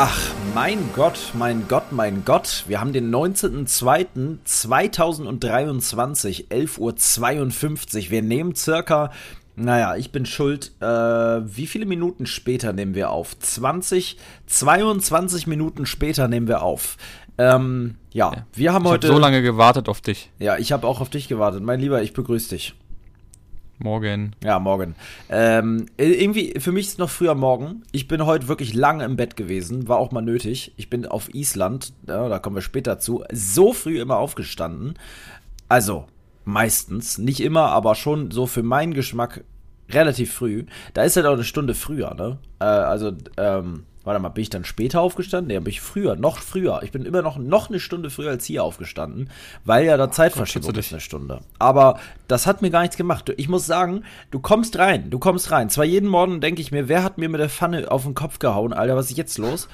Ach, mein Gott, mein Gott, mein Gott. Wir haben den 19.02.2023, 11.52 Uhr. Wir nehmen circa, naja, ich bin schuld. Äh, wie viele Minuten später nehmen wir auf? 20, 22 Minuten später nehmen wir auf. Ähm, ja, ja, wir haben ich heute. Ich so lange gewartet auf dich. Ja, ich habe auch auf dich gewartet. Mein Lieber, ich begrüße dich. Morgen. Ja, morgen. Ähm, irgendwie, für mich ist noch früher morgen. Ich bin heute wirklich lange im Bett gewesen, war auch mal nötig. Ich bin auf Island, ja, da kommen wir später zu, so früh immer aufgestanden. Also, meistens, nicht immer, aber schon so für meinen Geschmack relativ früh. Da ist halt auch eine Stunde früher, ne? Äh, also, ähm, Warte mal, bin ich dann später aufgestanden? Nee, bin ich früher, noch früher. Ich bin immer noch, noch eine Stunde früher als hier aufgestanden, weil ja da Zeitverschiebung ist eine Stunde. Aber das hat mir gar nichts gemacht. Ich muss sagen, du kommst rein, du kommst rein. Zwar jeden Morgen denke ich mir, wer hat mir mit der Pfanne auf den Kopf gehauen, Alter, was ist jetzt los?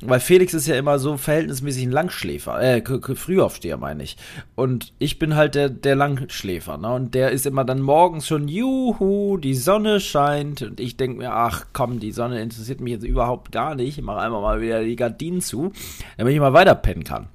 Weil Felix ist ja immer so verhältnismäßig ein Langschläfer, äh, Frühaufsteher meine ich. Und ich bin halt der, der Langschläfer, ne? Und der ist immer dann morgens schon, juhu, die Sonne scheint. Und ich denke mir, ach komm, die Sonne interessiert mich jetzt überhaupt gar nicht. Ich mache einfach mal wieder die Gardinen zu, damit ich mal weiter pennen kann.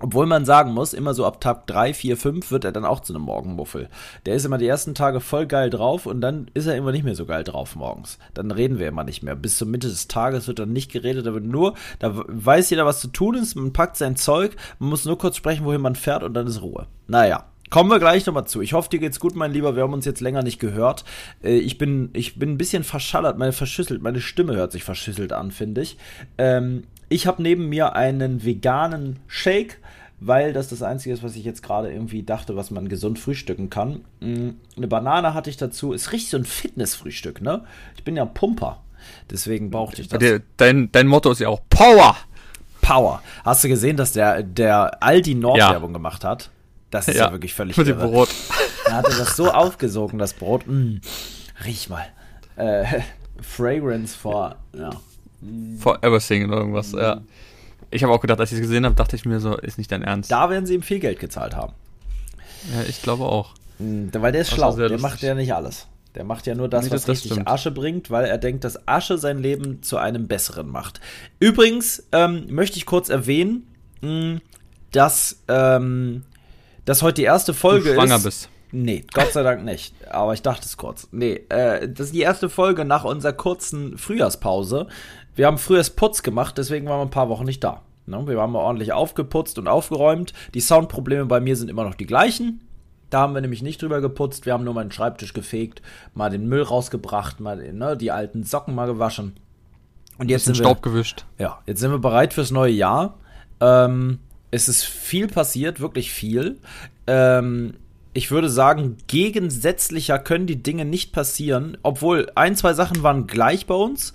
Obwohl man sagen muss, immer so ab Tag 3, 4, 5 wird er dann auch zu einem Morgenmuffel. Der ist immer die ersten Tage voll geil drauf und dann ist er immer nicht mehr so geil drauf morgens. Dann reden wir immer nicht mehr. Bis zur Mitte des Tages wird dann nicht geredet, da wird nur, da weiß jeder, was zu tun ist, man packt sein Zeug, man muss nur kurz sprechen, wohin man fährt und dann ist Ruhe. Naja. Kommen wir gleich nochmal zu. Ich hoffe, dir geht's gut, mein Lieber. Wir haben uns jetzt länger nicht gehört. Äh, ich bin, ich bin ein bisschen verschallert, meine verschüsselt, meine Stimme hört sich verschüsselt an, finde ich. Ähm, ich habe neben mir einen veganen Shake, weil das das Einzige ist, was ich jetzt gerade irgendwie dachte, was man gesund frühstücken kann. Mm, eine Banane hatte ich dazu. Ist richtig so ein Fitnessfrühstück, ne? Ich bin ja Pumper. Deswegen brauchte ich das. Dein, dein Motto ist ja auch Power. Power. Hast du gesehen, dass der, der Aldi Nord-Werbung ja. gemacht hat? Das ist ja, ja wirklich völlig Mit dem Brot. Er hatte das so aufgesogen, das Brot. Mm, riech mal. Äh, Fragrance for, ja. For everything oder irgendwas, mm. ja. Ich habe auch gedacht, als ich es gesehen habe, dachte ich mir so, ist nicht dein Ernst. Da werden sie ihm viel Geld gezahlt haben. Ja, ich glaube auch. Mm, weil der ist das schlau, der lustig. macht ja nicht alles. Der macht ja nur das, nee, was das richtig stimmt. Asche bringt, weil er denkt, dass Asche sein Leben zu einem besseren macht. Übrigens ähm, möchte ich kurz erwähnen, mh, dass ähm, dass heute die erste Folge du schwanger ist. bist. Nee, Gott sei Dank nicht. Aber ich dachte es kurz. Nee, äh, das ist die erste Folge nach unserer kurzen Frühjahrspause. Wir haben Frühjahrsputz gemacht, deswegen waren wir ein paar Wochen nicht da. Ne? Wir haben ordentlich aufgeputzt und aufgeräumt. Die Soundprobleme bei mir sind immer noch die gleichen. Da haben wir nämlich nicht drüber geputzt. Wir haben nur meinen Schreibtisch gefegt, mal den Müll rausgebracht, mal ne, die alten Socken mal gewaschen. Und jetzt sind Staub wir, gewischt. Ja, jetzt sind wir bereit fürs neue Jahr. Ähm, es ist viel passiert, wirklich viel. Ähm, ich würde sagen, gegensätzlicher können die Dinge nicht passieren, obwohl ein, zwei Sachen waren gleich bei uns.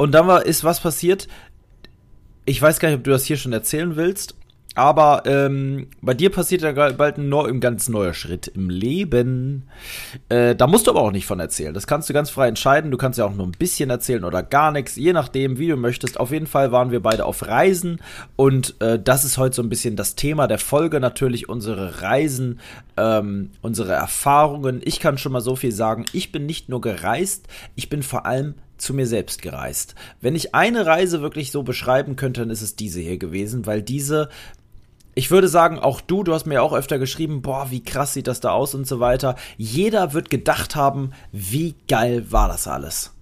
Und dann war, ist was passiert. Ich weiß gar nicht, ob du das hier schon erzählen willst. Aber ähm, bei dir passiert ja bald ein, neu, ein ganz neuer Schritt im Leben. Äh, da musst du aber auch nicht von erzählen. Das kannst du ganz frei entscheiden. Du kannst ja auch nur ein bisschen erzählen oder gar nichts, je nachdem, wie du möchtest. Auf jeden Fall waren wir beide auf Reisen und äh, das ist heute so ein bisschen das Thema der Folge. Natürlich unsere Reisen, ähm, unsere Erfahrungen. Ich kann schon mal so viel sagen. Ich bin nicht nur gereist, ich bin vor allem zu mir selbst gereist. Wenn ich eine Reise wirklich so beschreiben könnte, dann ist es diese hier gewesen, weil diese ich würde sagen, auch du, du hast mir auch öfter geschrieben, boah, wie krass sieht das da aus und so weiter. Jeder wird gedacht haben, wie geil war das alles.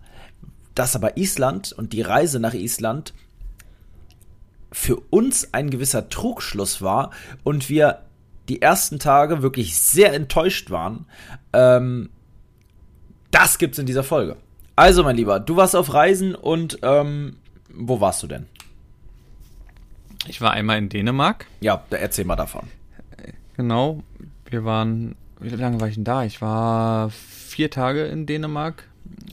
Dass aber Island und die Reise nach Island für uns ein gewisser Trugschluss war und wir die ersten Tage wirklich sehr enttäuscht waren, ähm, das gibt's in dieser Folge. Also, mein Lieber, du warst auf Reisen und ähm, wo warst du denn? Ich war einmal in Dänemark. Ja, erzähl mal davon. Genau. Wir waren wie lange war ich denn da? Ich war vier Tage in Dänemark.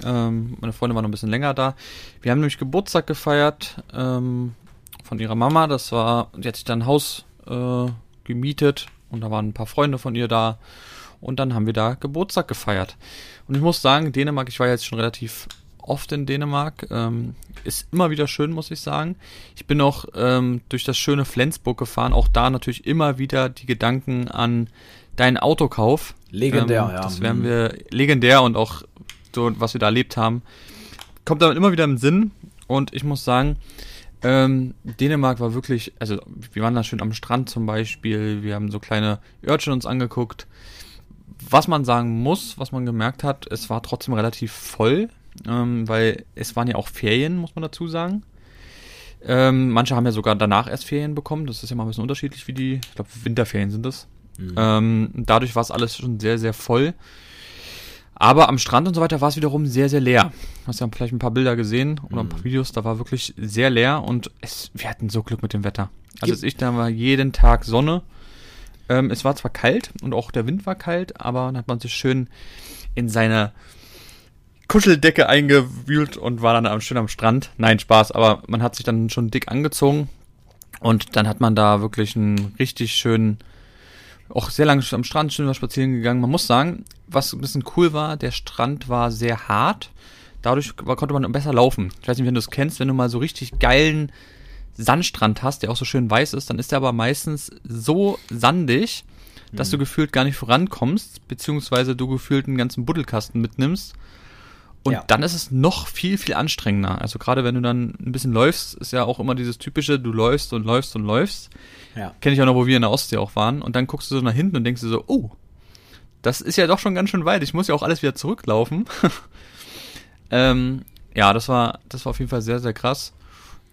Ähm, meine Freunde waren noch ein bisschen länger da. Wir haben nämlich Geburtstag gefeiert ähm, von ihrer Mama. Das war, die hat sich dann ein Haus äh, gemietet und da waren ein paar Freunde von ihr da. Und dann haben wir da Geburtstag gefeiert. Und ich muss sagen, Dänemark, ich war jetzt schon relativ oft in Dänemark. Ähm, ist immer wieder schön, muss ich sagen. Ich bin auch ähm, durch das schöne Flensburg gefahren. Auch da natürlich immer wieder die Gedanken an deinen Autokauf. Legendär, ähm, ja. Das werden wir legendär und auch so, was wir da erlebt haben. Kommt damit immer wieder im Sinn. Und ich muss sagen, ähm, Dänemark war wirklich, also wir waren da schön am Strand zum Beispiel. Wir haben so kleine Örtchen uns angeguckt. Was man sagen muss, was man gemerkt hat, es war trotzdem relativ voll ähm, weil es waren ja auch Ferien, muss man dazu sagen. Ähm, manche haben ja sogar danach erst Ferien bekommen. Das ist ja mal ein bisschen unterschiedlich, wie die, ich glaube, Winterferien sind das. Mhm. Ähm, dadurch war es alles schon sehr, sehr voll. Aber am Strand und so weiter war es wiederum sehr, sehr leer. Du hast ja vielleicht ein paar Bilder gesehen oder ein paar mhm. Videos, da war wirklich sehr leer und es, wir hatten so Glück mit dem Wetter. Also als ich da war jeden Tag Sonne. Ähm, es war zwar kalt und auch der Wind war kalt, aber dann hat man sich schön in seine Kuscheldecke eingewühlt und war dann schön am Strand. Nein, Spaß, aber man hat sich dann schon dick angezogen und dann hat man da wirklich einen richtig schönen, auch sehr lange am Strand schön spazieren gegangen. Man muss sagen, was ein bisschen cool war, der Strand war sehr hart. Dadurch konnte man besser laufen. Ich weiß nicht, wenn du es kennst, wenn du mal so richtig geilen Sandstrand hast, der auch so schön weiß ist, dann ist der aber meistens so sandig, dass mhm. du gefühlt gar nicht vorankommst, beziehungsweise du gefühlt einen ganzen Buddelkasten mitnimmst und ja. dann ist es noch viel, viel anstrengender. Also gerade wenn du dann ein bisschen läufst, ist ja auch immer dieses typische, du läufst und läufst und läufst. Ja. Kenne ich auch noch, wo wir in der Ostsee auch waren. Und dann guckst du so nach hinten und denkst dir so, oh, das ist ja doch schon ganz schön weit. Ich muss ja auch alles wieder zurücklaufen. ähm, ja, das war, das war auf jeden Fall sehr, sehr krass.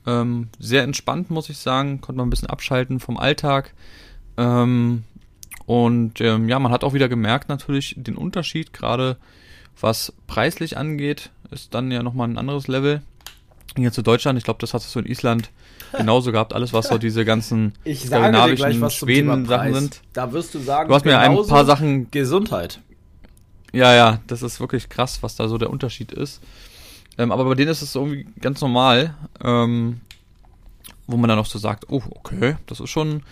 Ähm, sehr entspannt, muss ich sagen. Konnte man ein bisschen abschalten vom Alltag. Ähm, und ähm, ja, man hat auch wieder gemerkt natürlich den Unterschied, gerade was preislich angeht, ist dann ja nochmal ein anderes Level. Hier zu Deutschland, ich glaube, das hast du so in Island genauso gehabt, alles was so diese ganzen ich skandinavischen Schweden-Sachen sind. Da wirst du sagen, du hast mir ein paar Sachen Gesundheit. Ja, ja, das ist wirklich krass, was da so der Unterschied ist. Ähm, aber bei denen ist es irgendwie ganz normal, ähm, wo man dann auch so sagt, oh, okay, das ist schon,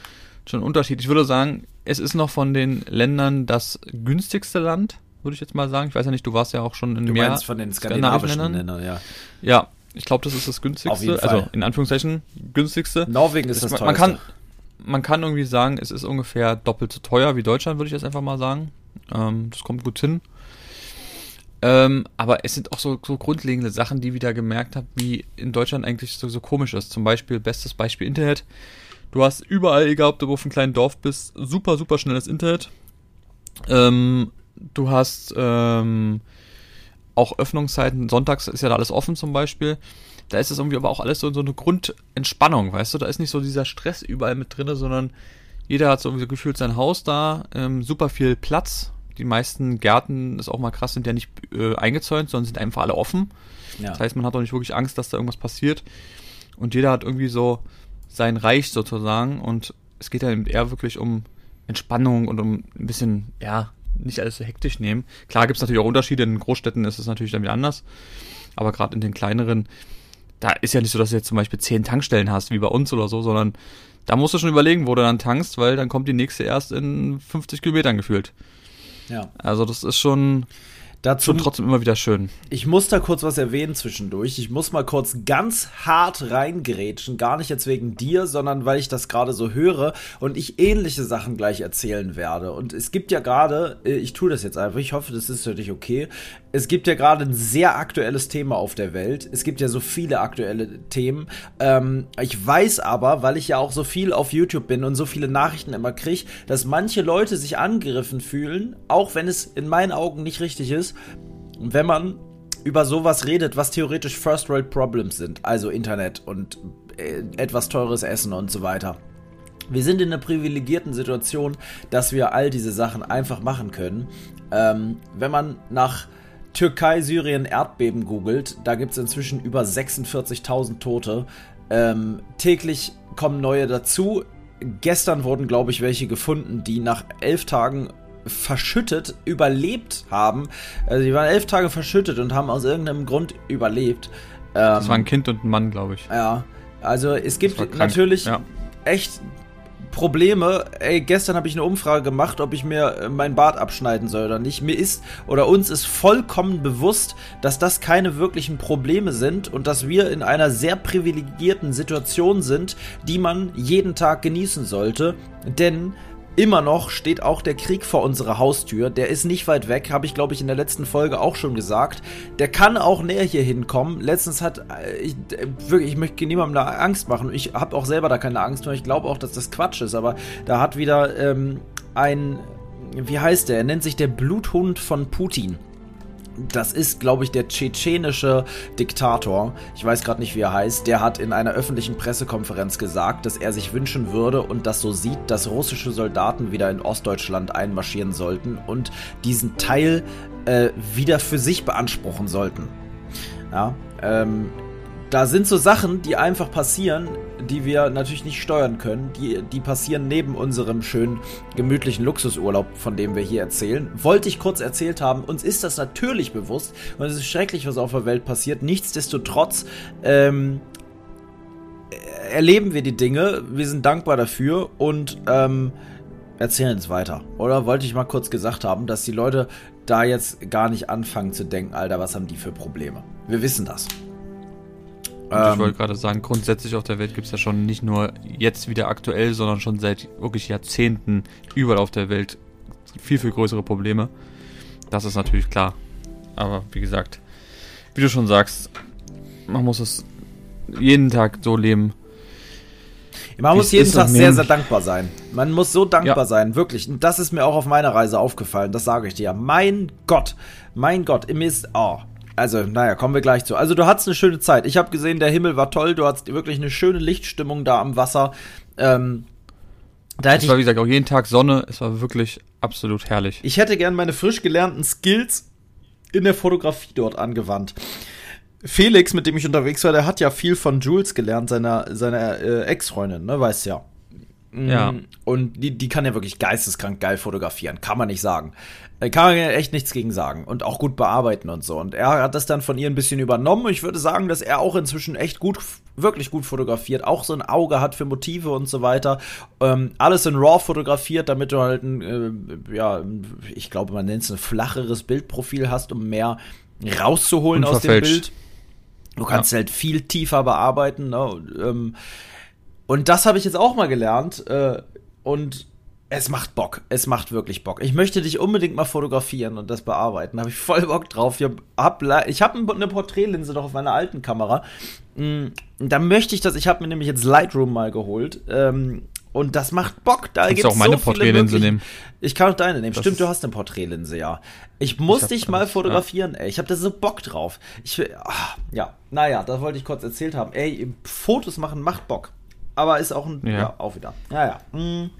schon ein Unterschied. Ich würde sagen, es ist noch von den Ländern das günstigste Land würde ich jetzt mal sagen. Ich weiß ja nicht, du warst ja auch schon in du mehr von den skandinavischen, Ländern. Ländern. ja. Ja, ich glaube, das ist das günstigste. Also in Anführungszeichen günstigste. Norwegen ist das, das man, kann, man kann irgendwie sagen, es ist ungefähr doppelt so teuer wie Deutschland, würde ich jetzt einfach mal sagen. Ähm, das kommt gut hin. Ähm, aber es sind auch so, so grundlegende Sachen, die wieder gemerkt habe, wie in Deutschland eigentlich so, so komisch ist. Zum Beispiel, bestes Beispiel Internet. Du hast überall, egal ob du auf einem kleinen Dorf bist, super, super schnelles Internet. Ähm, du hast ähm, auch Öffnungszeiten, sonntags ist ja da alles offen zum Beispiel. Da ist es irgendwie aber auch alles so, so eine Grundentspannung, weißt du? Da ist nicht so dieser Stress überall mit drin, sondern jeder hat so irgendwie gefühlt sein Haus da, ähm, super viel Platz. Die meisten Gärten, ist auch mal krass, sind ja nicht äh, eingezäunt, sondern sind einfach alle offen. Ja. Das heißt, man hat auch nicht wirklich Angst, dass da irgendwas passiert. Und jeder hat irgendwie so sein Reich sozusagen. Und es geht ja eben eher wirklich um Entspannung und um ein bisschen, ja, nicht alles so hektisch nehmen. Klar gibt es natürlich auch Unterschiede, in Großstädten ist es natürlich dann wieder anders, aber gerade in den kleineren, da ist ja nicht so, dass du jetzt zum Beispiel zehn Tankstellen hast, wie bei uns oder so, sondern da musst du schon überlegen, wo du dann tankst, weil dann kommt die nächste erst in 50 Kilometern gefühlt. Ja. Also das ist schon, Dazu, Schon trotzdem immer wieder schön. Ich muss da kurz was erwähnen zwischendurch. Ich muss mal kurz ganz hart reingrätschen. Gar nicht jetzt wegen dir, sondern weil ich das gerade so höre und ich ähnliche Sachen gleich erzählen werde. Und es gibt ja gerade, äh, ich tue das jetzt einfach, ich hoffe, das ist für dich okay. Es gibt ja gerade ein sehr aktuelles Thema auf der Welt. Es gibt ja so viele aktuelle Themen. Ähm, ich weiß aber, weil ich ja auch so viel auf YouTube bin und so viele Nachrichten immer kriege, dass manche Leute sich angegriffen fühlen, auch wenn es in meinen Augen nicht richtig ist wenn man über sowas redet, was theoretisch First World Problems sind, also Internet und äh, etwas teures Essen und so weiter. Wir sind in einer privilegierten Situation, dass wir all diese Sachen einfach machen können. Ähm, wenn man nach Türkei, Syrien, Erdbeben googelt, da gibt es inzwischen über 46.000 Tote. Ähm, täglich kommen neue dazu. Gestern wurden, glaube ich, welche gefunden, die nach elf Tagen verschüttet überlebt haben. Also die waren elf Tage verschüttet und haben aus irgendeinem Grund überlebt. das war ein Kind und ein Mann, glaube ich. Ja, also es gibt natürlich ja. echt Probleme. Ey, gestern habe ich eine Umfrage gemacht, ob ich mir äh, mein Bart abschneiden soll oder nicht. Mir ist oder uns ist vollkommen bewusst, dass das keine wirklichen Probleme sind und dass wir in einer sehr privilegierten Situation sind, die man jeden Tag genießen sollte. Denn Immer noch steht auch der Krieg vor unserer Haustür. Der ist nicht weit weg, habe ich glaube ich in der letzten Folge auch schon gesagt. Der kann auch näher hier hinkommen. Letztens hat äh, ich wirklich, ich möchte niemandem da Angst machen. Ich habe auch selber da keine Angst, weil ich glaube auch, dass das Quatsch ist. Aber da hat wieder ähm, ein, wie heißt der? Er nennt sich der Bluthund von Putin das ist, glaube ich, der tschetschenische Diktator. Ich weiß gerade nicht, wie er heißt. Der hat in einer öffentlichen Pressekonferenz gesagt, dass er sich wünschen würde und das so sieht, dass russische Soldaten wieder in Ostdeutschland einmarschieren sollten und diesen Teil äh, wieder für sich beanspruchen sollten. Ja, ähm, da sind so Sachen, die einfach passieren, die wir natürlich nicht steuern können. Die, die passieren neben unserem schönen, gemütlichen Luxusurlaub, von dem wir hier erzählen. Wollte ich kurz erzählt haben. Uns ist das natürlich bewusst und es ist schrecklich, was auf der Welt passiert. Nichtsdestotrotz ähm, erleben wir die Dinge. Wir sind dankbar dafür und ähm, erzählen es weiter. Oder wollte ich mal kurz gesagt haben, dass die Leute da jetzt gar nicht anfangen zu denken, Alter, was haben die für Probleme? Wir wissen das. Ähm, ich wollte gerade sagen, grundsätzlich auf der Welt gibt es ja schon nicht nur jetzt wieder aktuell, sondern schon seit wirklich Jahrzehnten überall auf der Welt viel, viel größere Probleme. Das ist natürlich klar. Aber wie gesagt, wie du schon sagst, man muss es jeden Tag so leben. Man muss jeden Tag sehr, sehr dankbar sein. Man muss so dankbar ja. sein, wirklich. Und das ist mir auch auf meiner Reise aufgefallen, das sage ich dir. Mein Gott, mein Gott, mir ist, oh, also, naja, kommen wir gleich zu. Also, du hattest eine schöne Zeit. Ich habe gesehen, der Himmel war toll. Du hattest wirklich eine schöne Lichtstimmung da am Wasser. Ähm, da es war, wie gesagt, auch jeden Tag Sonne. Es war wirklich absolut herrlich. Ich hätte gern meine frisch gelernten Skills in der Fotografie dort angewandt. Felix, mit dem ich unterwegs war, der hat ja viel von Jules gelernt, seiner, seiner äh, Ex-Freundin, ne, weißt ja. Ja. Mm, und die, die kann ja wirklich geisteskrank geil fotografieren, kann man nicht sagen. Äh, kann man ja echt nichts gegen sagen und auch gut bearbeiten und so. Und er hat das dann von ihr ein bisschen übernommen. Ich würde sagen, dass er auch inzwischen echt gut, wirklich gut fotografiert, auch so ein Auge hat für Motive und so weiter. Ähm, alles in RAW fotografiert, damit du halt ein, äh, ja, ich glaube, man nennt es ein flacheres Bildprofil hast, um mehr rauszuholen aus dem Bild. Du kannst ja. halt viel tiefer bearbeiten. Ne? Ähm, und das habe ich jetzt auch mal gelernt. Äh, und es macht Bock. Es macht wirklich Bock. Ich möchte dich unbedingt mal fotografieren und das bearbeiten. Da habe ich voll Bock drauf. Ich habe ich hab eine Porträtlinse noch auf meiner alten Kamera. Mm, da möchte ich das. Ich habe mir nämlich jetzt Lightroom mal geholt. Ähm, und das macht Bock. Da gibt es auch meine so Porträtlinse nehmen. Ich kann auch deine nehmen. Das Stimmt, du hast eine Porträtlinse, ja. Ich muss ich dich mal fotografieren, ja. ey. Ich habe da so Bock drauf. Ich will, ach, ja, naja, das wollte ich kurz erzählt haben. Ey, Fotos machen macht Bock aber ist auch ein, ja, ja auch wieder. Ja, ja. Mhm.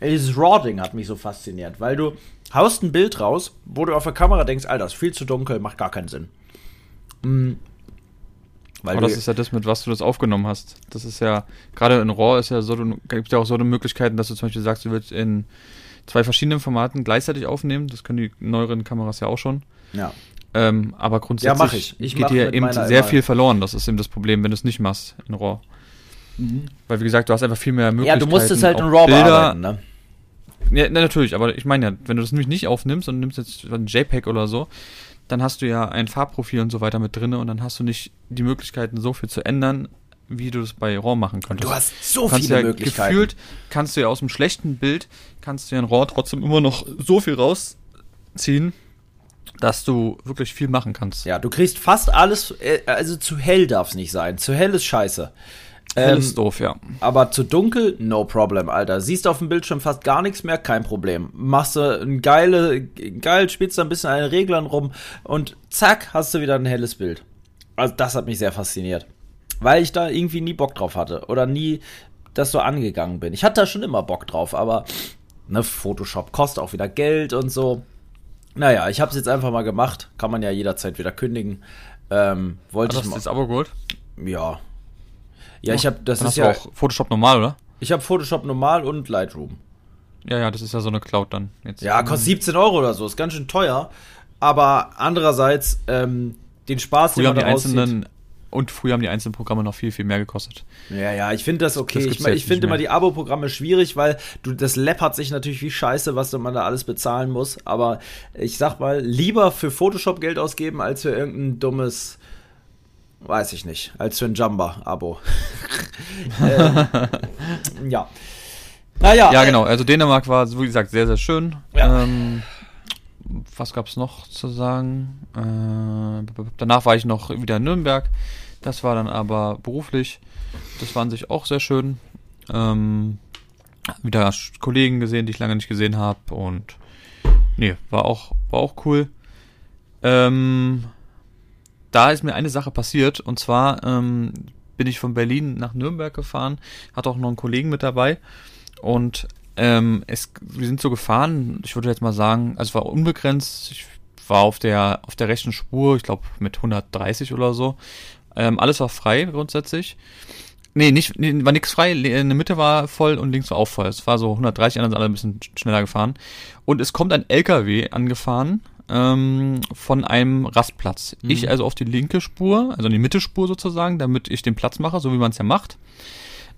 Dieses Raw-Ding hat mich so fasziniert, weil du haust ein Bild raus, wo du auf der Kamera denkst, Alter, ist viel zu dunkel, macht gar keinen Sinn. Mhm. Weil Aber das ist ja das, mit was du das aufgenommen hast. Das ist ja, gerade in RAW ist ja so, gibt ja auch so eine Möglichkeiten, dass du zum Beispiel sagst, du willst in zwei verschiedenen Formaten gleichzeitig aufnehmen. Das können die neueren Kameras ja auch schon. Ja. Ähm, aber grundsätzlich ja, ich. Ich geht dir eben sehr viel verloren. Das ist eben das Problem, wenn du es nicht machst in RAW. Mhm. Weil, wie gesagt, du hast einfach viel mehr Möglichkeiten. Ja, du musst es halt in RAW Bilder, bearbeiten, ne? Ja, natürlich, aber ich meine ja, wenn du das nämlich nicht aufnimmst und nimmst jetzt ein JPEG oder so, dann hast du ja ein Farbprofil und so weiter mit drin und dann hast du nicht die Möglichkeiten, so viel zu ändern, wie du das bei RAW machen könntest. Du hast so viele ja Möglichkeiten. Gefühlt kannst du ja aus dem schlechten Bild, kannst du ja in RAW trotzdem immer noch so viel rausziehen, dass du wirklich viel machen kannst. Ja, du kriegst fast alles, äh, also zu hell darf es nicht sein. Zu hell ist scheiße. Hell ähm, ist doof, ja. Aber zu dunkel, no problem, Alter. Siehst auf dem Bildschirm fast gar nichts mehr, kein Problem. Machst du ein geile, geil, spielst du ein bisschen an den Reglern rum und zack, hast du wieder ein helles Bild. Also das hat mich sehr fasziniert. Weil ich da irgendwie nie Bock drauf hatte oder nie das so angegangen bin. Ich hatte da schon immer Bock drauf, aber ne, Photoshop kostet auch wieder Geld und so. Naja, ich habe es jetzt einfach mal gemacht. Kann man ja jederzeit wieder kündigen. Ähm, wollte ich mal. Ist das aber gut? Ja, ja, ich habe das Dann ist ja auch Photoshop normal, oder? Ich habe Photoshop normal und Lightroom. Ja, ja, das ist ja so eine Cloud dann. Jetzt. Ja, kostet 17 Euro oder so, ist ganz schön teuer. Aber andererseits, ähm, den Spaß, früher den man haben die einzelnen Und früher haben die einzelnen Programme noch viel, viel mehr gekostet. Ja, ja, ich finde das okay. Das ich, ich finde immer die Abo-Programme schwierig, weil du, das läppert sich natürlich wie scheiße, was man da alles bezahlen muss. Aber ich sag mal, lieber für Photoshop Geld ausgeben, als für irgendein dummes, weiß ich nicht, als für ein Jumba-Abo. ähm, ja. Naja. Ja, äh, genau. Also Dänemark war, wie gesagt, sehr, sehr schön. Ja. Ähm, was gab es noch zu sagen? Äh, danach war ich noch wieder in Nürnberg. Das war dann aber beruflich. Das war an sich auch sehr schön. Ähm, wieder Kollegen gesehen, die ich lange nicht gesehen habe. Und nee, war auch, war auch cool. Ähm, da ist mir eine Sache passiert. Und zwar ähm, bin ich von Berlin nach Nürnberg gefahren. Hatte auch noch einen Kollegen mit dabei. Und ähm, es, wir sind so gefahren, ich würde jetzt mal sagen, also es war unbegrenzt, ich war auf der, auf der rechten Spur, ich glaube mit 130 oder so. Ähm, alles war frei grundsätzlich. Nee, nicht, nee, war nichts frei. In der Mitte war voll und links war auch voll. Es war so 130, anderen sind alle ein bisschen schneller gefahren. Und es kommt ein LKW angefahren ähm, von einem Rastplatz. Mhm. Ich also auf die linke Spur, also in die Mitte-Spur sozusagen, damit ich den Platz mache, so wie man es ja macht.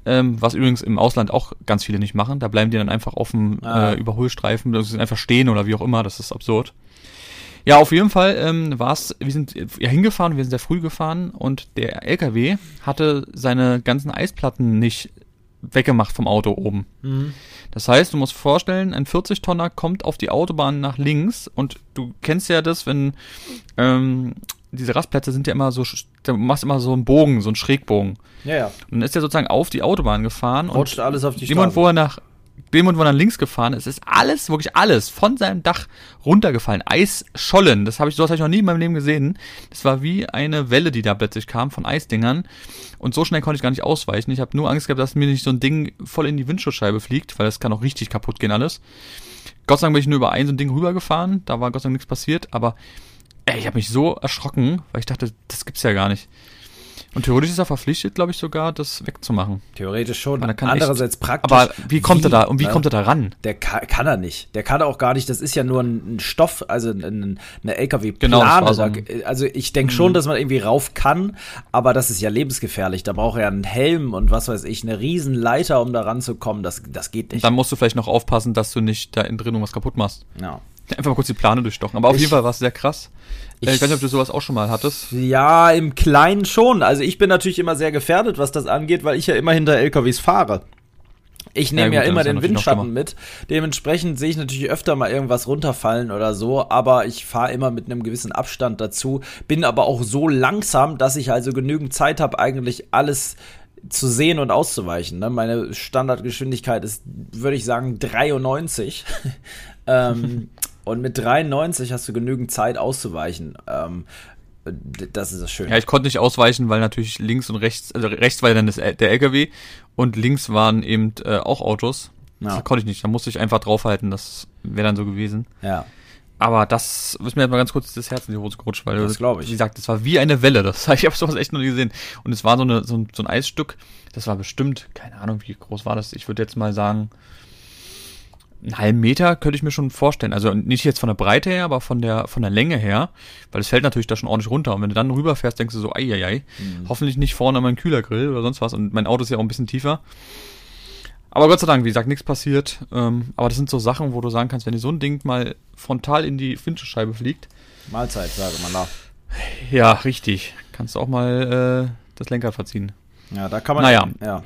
Ähm, was übrigens im Ausland auch ganz viele nicht machen. Da bleiben die dann einfach auf dem ah. äh, Überholstreifen, das ist einfach stehen oder wie auch immer, das ist absurd. Ja, auf jeden Fall ähm, war es, wir sind ja hingefahren, wir sind sehr früh gefahren und der LKW hatte seine ganzen Eisplatten nicht weggemacht vom Auto oben. Mhm. Das heißt, du musst vorstellen, ein 40-Tonner kommt auf die Autobahn nach links und du kennst ja das, wenn ähm, diese Rastplätze sind ja immer so, du machst immer so einen Bogen, so einen Schrägbogen. Ja, ja. Und dann ist er sozusagen auf die Autobahn gefahren. Rutscht alles auf die Straße. Jemand, wo er nach, dem und wo er nach links gefahren ist, ist alles, wirklich alles von seinem Dach runtergefallen. Eisschollen, das habe ich, sowas habe ich noch nie in meinem Leben gesehen. Das war wie eine Welle, die da plötzlich kam von Eisdingern. Und so schnell konnte ich gar nicht ausweichen. Ich habe nur Angst gehabt, dass mir nicht so ein Ding voll in die Windschutzscheibe fliegt, weil das kann auch richtig kaputt gehen alles. Gott sei Dank bin ich nur über ein so ein Ding rübergefahren, da war Gott sei Dank nichts passiert, aber Ey, ich habe mich so erschrocken, weil ich dachte, das gibt's ja gar nicht. Und theoretisch ist er verpflichtet, glaube ich, sogar, das wegzumachen. Theoretisch schon. Andererseits echt, praktisch. Aber wie kommt wie, er da und wie ne? kommt er da ran? Der kann, kann, er nicht. Der kann auch gar nicht. Das ist ja nur ein, Stoff, also ein, eine LKW-Plane. Genau, so also ich denke schon, mhm. dass man irgendwie rauf kann, aber das ist ja lebensgefährlich. Da braucht er einen Helm und was weiß ich, eine Riesenleiter, um da ranzukommen. Das, das geht nicht. Dann musst du vielleicht noch aufpassen, dass du nicht da innen drin was kaputt machst. Ja. Einfach mal kurz die Plane durchstochen. Aber auf ich, jeden Fall war es sehr krass. Ich, ich weiß nicht, ob du sowas auch schon mal hattest. Ja, im Kleinen schon. Also ich bin natürlich immer sehr gefährdet, was das angeht, weil ich ja immer hinter LKWs fahre. Ich nehme ja, ja immer den Windschatten mit. Dementsprechend sehe ich natürlich öfter mal irgendwas runterfallen oder so, aber ich fahre immer mit einem gewissen Abstand dazu. Bin aber auch so langsam, dass ich also genügend Zeit habe, eigentlich alles zu sehen und auszuweichen. Ne? Meine Standardgeschwindigkeit ist, würde ich sagen, 93. ähm, Und mit 93 hast du genügend Zeit auszuweichen. Ähm, das ist das Schöne. Ja, ich konnte nicht ausweichen, weil natürlich links und rechts, also rechts war dann das, der LKW und links waren eben äh, auch Autos. Ja. Das konnte ich nicht. Da musste ich einfach draufhalten. Das wäre dann so gewesen. Ja. Aber das ist mir jetzt mal ganz kurz das Herz in die Hose gerutscht, weil das glaube ich. Wie gesagt, das war wie eine Welle. Das ich habe sowas echt noch nie gesehen. Und es war so, eine, so, ein, so ein Eisstück. Das war bestimmt, keine Ahnung, wie groß war das. Ich würde jetzt mal sagen, einen halben Meter könnte ich mir schon vorstellen. Also nicht jetzt von der Breite her, aber von der, von der Länge her, weil es fällt natürlich da schon ordentlich runter. Und wenn du dann rüberfährst, denkst du so, ei, ei, ei, mhm. hoffentlich nicht vorne an meinem Kühlergrill oder sonst was. Und mein Auto ist ja auch ein bisschen tiefer. Aber Gott sei Dank, wie gesagt, nichts passiert. Ähm, aber das sind so Sachen, wo du sagen kannst, wenn dir so ein Ding mal frontal in die Windschutzscheibe fliegt. Mahlzeit, sage man da. Ja, richtig. Kannst du auch mal äh, das Lenkrad verziehen. Ja, da kann man. Naja. Ja.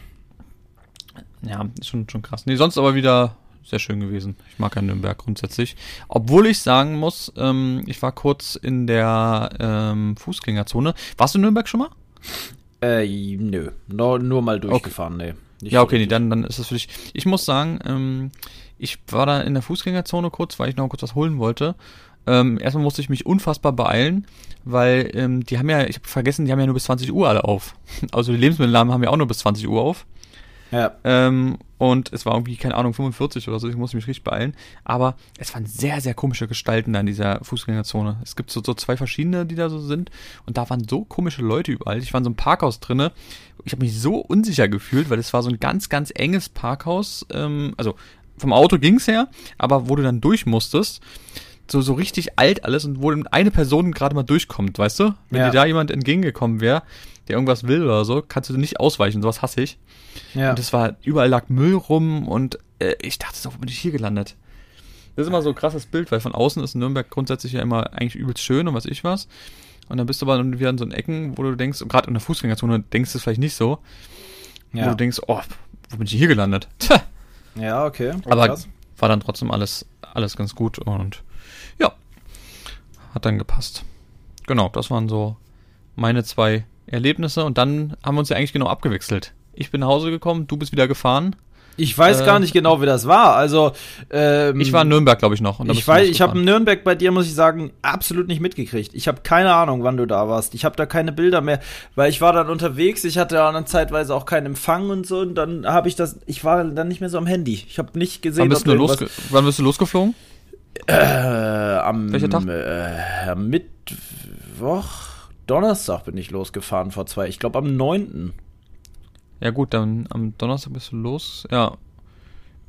Ja, schon, schon krass. Nee, sonst aber wieder sehr schön gewesen. Ich mag ja Nürnberg grundsätzlich. Obwohl ich sagen muss, ähm, ich war kurz in der ähm, Fußgängerzone. Warst du in Nürnberg schon mal? Äh, nö. No, nur mal durchgefahren, okay. nee. ja, okay, nee, dann, dann ist das für dich. Ich muss sagen, ähm, ich war da in der Fußgängerzone kurz, weil ich noch kurz was holen wollte. Ähm, erstmal musste ich mich unfassbar beeilen, weil ähm, die haben ja, ich habe vergessen, die haben ja nur bis 20 Uhr alle auf. Also die Lebensmittelladen haben ja auch nur bis 20 Uhr auf. Ja. Ähm, und es war irgendwie, keine Ahnung, 45 oder so, ich musste mich richtig beeilen. Aber es waren sehr, sehr komische Gestalten da in dieser Fußgängerzone. Es gibt so, so zwei verschiedene, die da so sind. Und da waren so komische Leute überall. Ich war in so einem Parkhaus drinne. Ich habe mich so unsicher gefühlt, weil es war so ein ganz, ganz enges Parkhaus. Ähm, also vom Auto ging's her, aber wo du dann durch musstest, so, so richtig alt alles und wo eine Person gerade mal durchkommt, weißt du? Wenn Ja. dir da jemand entgegengekommen wäre, der irgendwas will oder so, kannst du nicht ausweichen, sowas hasse ich. Ja. Und das war, überall lag Müll rum und äh, ich dachte so, wo bin ich hier gelandet? Das ist immer so ein krasses Bild, weil von außen ist Nürnberg grundsätzlich ja immer eigentlich übelst schön und was ich was. Und dann bist du aber wieder in so Ecken, wo du denkst, gerade in der Fußgängerzone denkst du es vielleicht nicht so, wo ja. du denkst, oh, wo bin ich hier gelandet? Tja, ja, okay. aber Krass. war dann trotzdem alles, alles ganz gut und ja, hat dann gepasst. Genau, das waren so meine zwei Erlebnisse und dann haben wir uns ja eigentlich genau abgewechselt. Ich bin nach Hause gekommen, du bist wieder gefahren. Ich weiß Äh, gar nicht genau, wie das war. Also, ähm, Ich war in Nürnberg, glaube ich, noch. Ich weiß, ich habe. Nürnberg bei dir, muss ich sagen, absolut nicht mitgekriegt. Ich habe keine Ahnung, wann du da warst. Ich habe da keine Bilder mehr, weil ich war dann unterwegs. Ich hatte dann zeitweise auch keinen Empfang und so. Und dann habe ich das, ich war dann nicht mehr so am Handy. Ich habe nicht gesehen, Wann bist, du losge wann bist du losgeflogen? äh, am Welcher Tag? Äh, am Mittwoch, Donnerstag bin ich losgefahren vor zwei. Ich glaube am 9. Ja gut, dann am Donnerstag bist du los. Ja,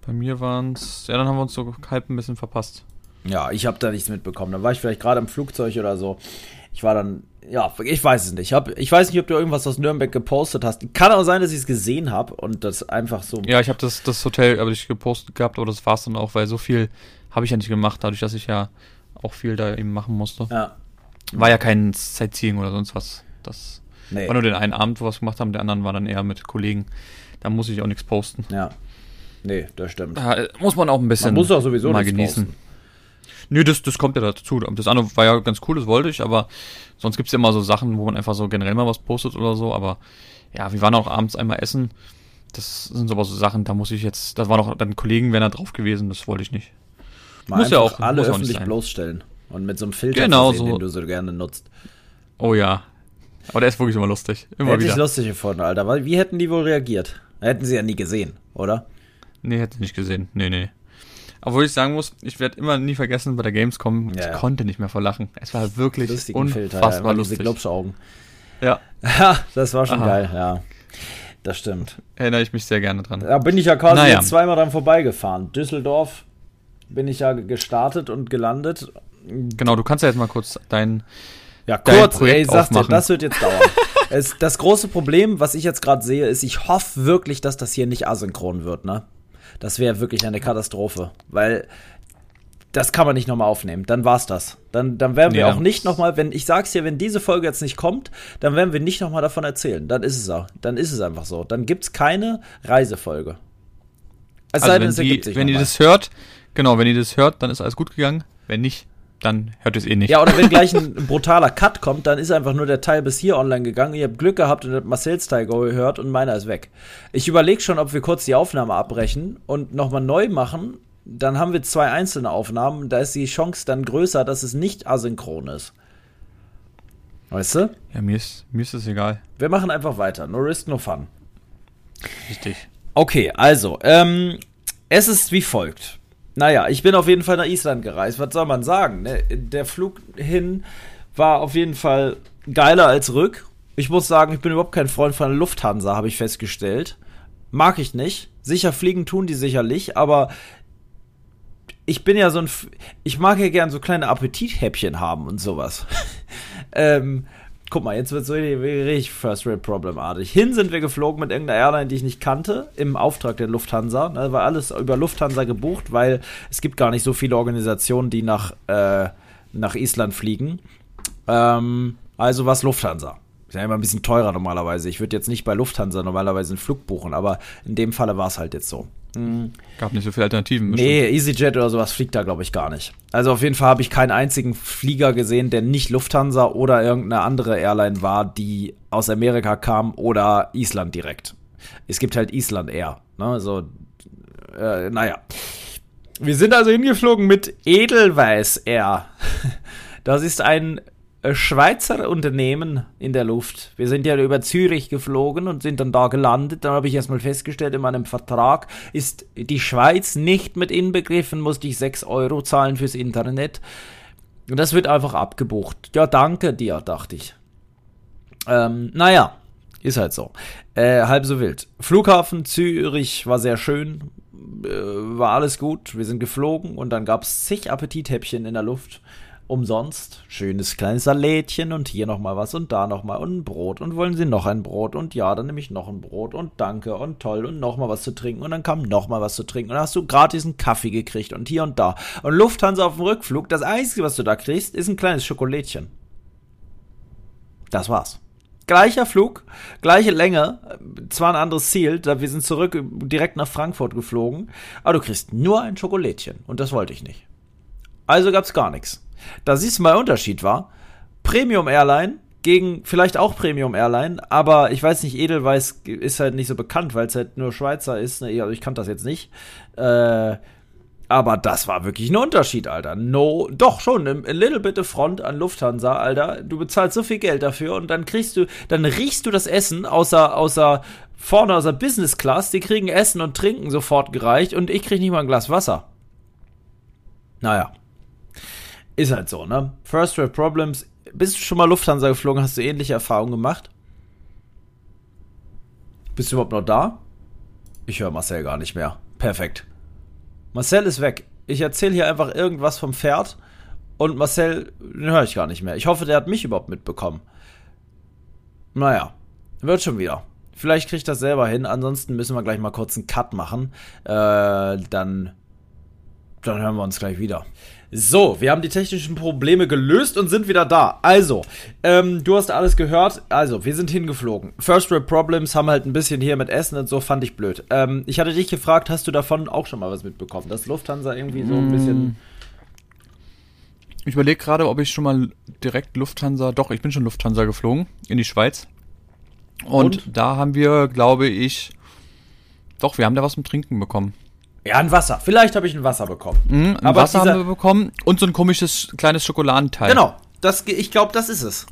bei mir waren's. Ja, dann haben wir uns so halb ein bisschen verpasst. Ja, ich habe da nichts mitbekommen. Dann war ich vielleicht gerade im Flugzeug oder so. Ich war dann, ja, ich weiß es nicht. Ich, hab, ich weiß nicht, ob du irgendwas aus Nürnberg gepostet hast. Kann auch sein, dass ich es gesehen habe und das einfach so. Ja, ich habe das, das Hotel aber ich gepostet gehabt, aber das war's dann auch, weil so viel habe ich ja nicht gemacht, dadurch, dass ich ja auch viel da eben machen musste. Ja. War ja kein Sightseeing oder sonst was. Das Nee. war nur den einen Abend, wo wir was gemacht haben, der anderen war dann eher mit Kollegen. Da muss ich auch nichts posten. Ja. Nee, das stimmt. Da muss man auch ein bisschen Man muss auch sowieso mal nichts genießen. posten. Nö, das, das kommt ja dazu. Das andere war ja ganz cool, das wollte ich, aber sonst gibt's ja immer so Sachen, wo man einfach so generell mal was postet oder so, aber ja, wir waren auch abends einmal essen. Das sind so aber so Sachen, da muss ich jetzt, da waren auch dann Kollegen wären da drauf gewesen, das wollte ich nicht. Mal Muss ja auch- alle muss ja auch nicht öffentlich bloßstellen. Und mit so einem Filter Genau versehen, so. den du so gerne nutzt. Oh ja. Aber der ist wirklich immer lustig. Immer Hätte ich wieder. lustig gefunden, Alter. Wie hätten die wohl reagiert? Hätten sie ja nie gesehen, oder? Nee, hätte ich nicht gesehen. Nee, nee. Obwohl ich sagen muss, ich werde immer nie vergessen, bei der Gamescom, Ja, ich ja. konnte nicht mehr vor Lachen. Es war wirklich Lustigen Filter. unfassbar ja, diese lustig. Glubschaugen. Ja, Ja, das war schon Aha. geil, ja. Das stimmt. erinnere ich mich sehr gerne dran. Da bin ich ja quasi Naja. zweimal dran vorbeigefahren. Düsseldorf bin ich ja gestartet und gelandet. Genau, du kannst ja jetzt mal kurz deinen Ja, Dein kurz, Projekt ey, ich sag's dir, das wird jetzt dauern. es, das große Problem, was ich jetzt gerade sehe, ist, ich hoffe wirklich, dass das hier nicht asynchron wird, ne? Das wäre wirklich eine Katastrophe, weil das kann man nicht nochmal aufnehmen. Dann war's das. Dann, dann werden wir Nee, auch nicht nochmal, wenn ich sag's dir, wenn diese Folge jetzt nicht kommt, dann werden wir nicht nochmal davon erzählen. Dann ist es auch. Dann ist es einfach so. Dann gibt's keine Reisefolge. Es Also sei denn, wenn, es ergibt die, sich wenn ihr das hört, genau, wenn ihr das hört, dann ist alles gut gegangen. Wenn nicht, dann hört es eh nicht. Ja, oder wenn gleich ein brutaler Cut kommt, dann ist einfach nur der Teil bis hier online gegangen. Ihr habt Glück gehabt und habt Marcel's Teil gehört und meiner ist weg. Ich überlege schon, ob wir kurz die Aufnahme abbrechen und nochmal neu machen. Dann haben wir zwei einzelne Aufnahmen. Da ist die Chance dann größer, dass es nicht asynchron ist. Weißt du? Ja, mir ist, mir ist es egal. Wir machen einfach weiter. No risk, no fun. Richtig. Okay, also, ähm, es ist wie folgt. Naja, ich bin auf jeden Fall nach Island gereist. Was soll man sagen? Ne? Der Flug hin war auf jeden Fall geiler als rück. Ich muss sagen, ich bin überhaupt kein Freund von der Lufthansa, habe ich festgestellt. Mag ich nicht. Sicher fliegen tun die sicherlich, aber ich bin ja so ein. Ich mag ja gern so kleine Appetithäppchen haben und sowas. ähm, guck mal, jetzt wird so richtig First Rate Problemartig. Hin sind wir geflogen mit irgendeiner Airline, die ich nicht kannte, im Auftrag der Lufthansa. Ne, war alles über Lufthansa gebucht, weil es gibt gar nicht so viele Organisationen, die nach, äh, nach Island fliegen. Ähm, also was Lufthansa. Ist ja immer ein bisschen teurer normalerweise. Ich würde jetzt nicht bei Lufthansa normalerweise einen Flug buchen, aber in dem Falle war es halt jetzt so. Gab nicht so viele Alternativen. Nee, EasyJet oder sowas fliegt da, glaube ich, gar nicht. Also auf jeden Fall habe ich keinen einzigen Flieger gesehen, der nicht Lufthansa oder irgendeine andere Airline war, die aus Amerika kam oder Island direkt. Es gibt halt Island Air. Ne? So, äh, naja. Wir sind also hingeflogen mit Edelweiß Air. Das ist ein Schweizer Unternehmen in der Luft. Wir sind ja über Zürich geflogen und sind dann da gelandet. Dann habe ich erstmal festgestellt, in meinem Vertrag ist die Schweiz nicht mit inbegriffen, musste ich 6 Euro zahlen fürs Internet. Und das wird einfach abgebucht. Ja, danke dir, dachte ich. Ähm, naja, ist halt so. Äh, halb so wild. Flughafen Zürich war sehr schön. äh, war alles gut. Wir sind geflogen und dann gab es zig Appetithäppchen in der Luft. Umsonst. Schönes kleines Salätchen und hier nochmal was und da nochmal und ein Brot. Und wollen Sie noch ein Brot? Und ja, dann nehme ich noch ein Brot und danke und toll und nochmal was zu trinken. Und dann kam nochmal was zu trinken. Und dann hast du gratis einen Kaffee gekriegt und hier und da. Und Lufthansa auf dem Rückflug, das Einzige, was du da kriegst, ist ein kleines Schokolädchen. Das war's. Gleicher Flug, gleiche Länge, zwar ein anderes Ziel, wir sind zurück direkt nach Frankfurt geflogen, aber du kriegst nur ein Schokolädchen und das wollte ich nicht. Also gab's gar nichts. Da siehst du mal, Unterschied war. Premium Airline gegen vielleicht auch Premium Airline, aber ich weiß nicht, Edelweiss ist halt nicht so bekannt, weil es halt nur Schweizer ist. Ne? Also ich kannte das jetzt nicht. Äh, aber das war wirklich ein Unterschied, Alter. No, doch schon, a little bit of front an Lufthansa, Alter. Du bezahlst so viel Geld dafür und dann kriegst du, dann riechst du das Essen außer, außer vorne aus der Business Class. Die kriegen Essen und Trinken sofort gereicht und ich krieg nicht mal ein Glas Wasser. Naja. Ist halt so, ne? First World Problems. Bist du schon mal Lufthansa geflogen? Hast du ähnliche Erfahrungen gemacht? Bist du überhaupt noch da? Ich höre Marcel gar nicht mehr. Perfekt. Marcel ist weg. Ich erzähle hier einfach irgendwas vom Pferd und Marcel, den höre ich gar nicht mehr. Ich hoffe, der hat mich überhaupt mitbekommen. Naja, wird schon wieder. Vielleicht kriegt das selber hin. Ansonsten müssen wir gleich mal kurz einen Cut machen. Äh, dann, dann hören wir uns gleich wieder. So, wir haben die technischen Probleme gelöst und sind wieder da. Also, ähm, du hast alles gehört. Also, wir sind hingeflogen. First World Problems haben halt ein bisschen hier mit Essen und so, fand ich blöd. Ähm, ich hatte dich gefragt, hast du davon auch schon mal was mitbekommen? Dass Lufthansa irgendwie so ein mm. bisschen. Ich überlege gerade, ob ich schon mal direkt Lufthansa. Doch, ich bin schon Lufthansa geflogen in die Schweiz. Und, und? da haben wir, glaube ich. Doch, wir haben da was zum Trinken bekommen. Ja, ein Wasser. Vielleicht habe ich ein Wasser bekommen. Mhm, ein Aber Wasser haben wir bekommen und so ein komisches kleines Schokoladenteil. Genau. Das, ich glaube, das ist es.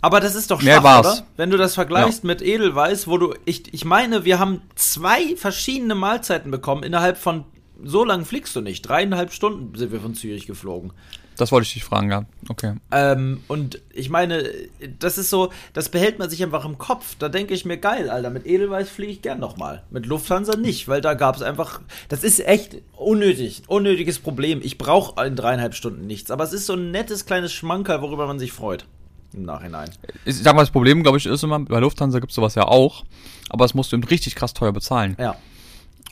Aber das ist doch schwach, oder? Wenn du das vergleichst ja. mit Edelweiß, wo du, ich, ich meine, wir haben zwei verschiedene Mahlzeiten bekommen. Innerhalb von, so lange fliegst du nicht. Dreieinhalb Stunden sind wir von Zürich geflogen. Das wollte ich dich fragen, ja. Okay. Ähm, und ich meine, das ist so, das behält man sich einfach im Kopf. Da denke ich mir, geil, Alter, mit Edelweiß fliege ich gern nochmal. Mit Lufthansa nicht, weil da gab es einfach, das ist echt unnötig, unnötiges Problem. Ich brauche in dreieinhalb Stunden nichts, aber es ist so ein nettes kleines Schmankerl, worüber man sich freut. Im Nachhinein. Ich sag mal, das Problem, glaube ich, ist immer, bei Lufthansa gibt es sowas ja auch, aber das musst du eben richtig krass teuer bezahlen. Ja.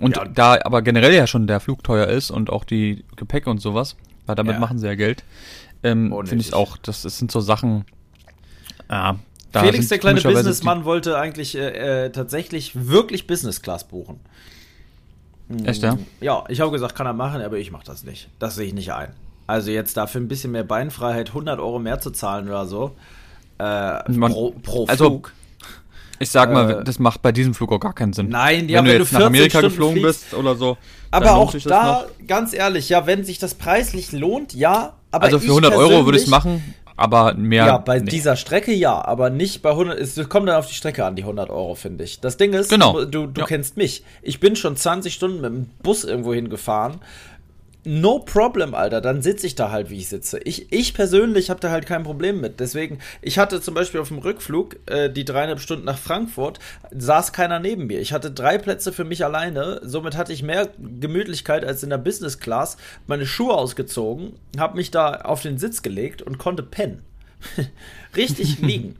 Und ja. da aber generell ja schon der Flug teuer ist und auch die Gepäck und sowas, weil damit ja. machen sie ja Geld. Ähm, Finde ich auch, das, das, sind so Sachen. Äh, Felix, der kleine Businessmann, wollte eigentlich äh, äh, tatsächlich wirklich Business Class buchen. Echt, ja? Ja, ich habe gesagt, kann er machen, aber ich mache das nicht. Das sehe ich nicht ein. Also jetzt dafür ein bisschen mehr Beinfreiheit, 100 Euro mehr zu zahlen oder so. Äh, Man, pro, pro also, Flug. Ich sag mal, äh, das macht bei diesem Flug auch gar keinen Sinn. Nein, ja, wenn, wenn du jetzt nach Amerika Stunden geflogen fliegst, bist oder so. Aber auch da, ganz ehrlich, ja, wenn sich das preislich lohnt, ja. Aber also für 100 Euro würde ich es machen, aber mehr. Ja, bei nee. dieser Strecke ja, aber nicht bei 100. Es kommt dann auf die Strecke an, die 100 Euro, finde ich. Das Ding ist, genau. du, du ja. kennst mich. Ich bin schon 20 Stunden mit dem Bus irgendwo hingefahren no problem, Alter. Dann sitze ich da halt, wie ich sitze. Ich, ich persönlich habe da halt kein Problem mit. Deswegen, ich hatte zum Beispiel auf dem Rückflug, äh, die dreieinhalb Stunden nach Frankfurt, saß keiner neben mir. Ich hatte drei Plätze für mich alleine. Somit hatte ich mehr Gemütlichkeit als in der Business Class. Meine Schuhe ausgezogen, habe mich da auf den Sitz gelegt und konnte pennen. Richtig liegen.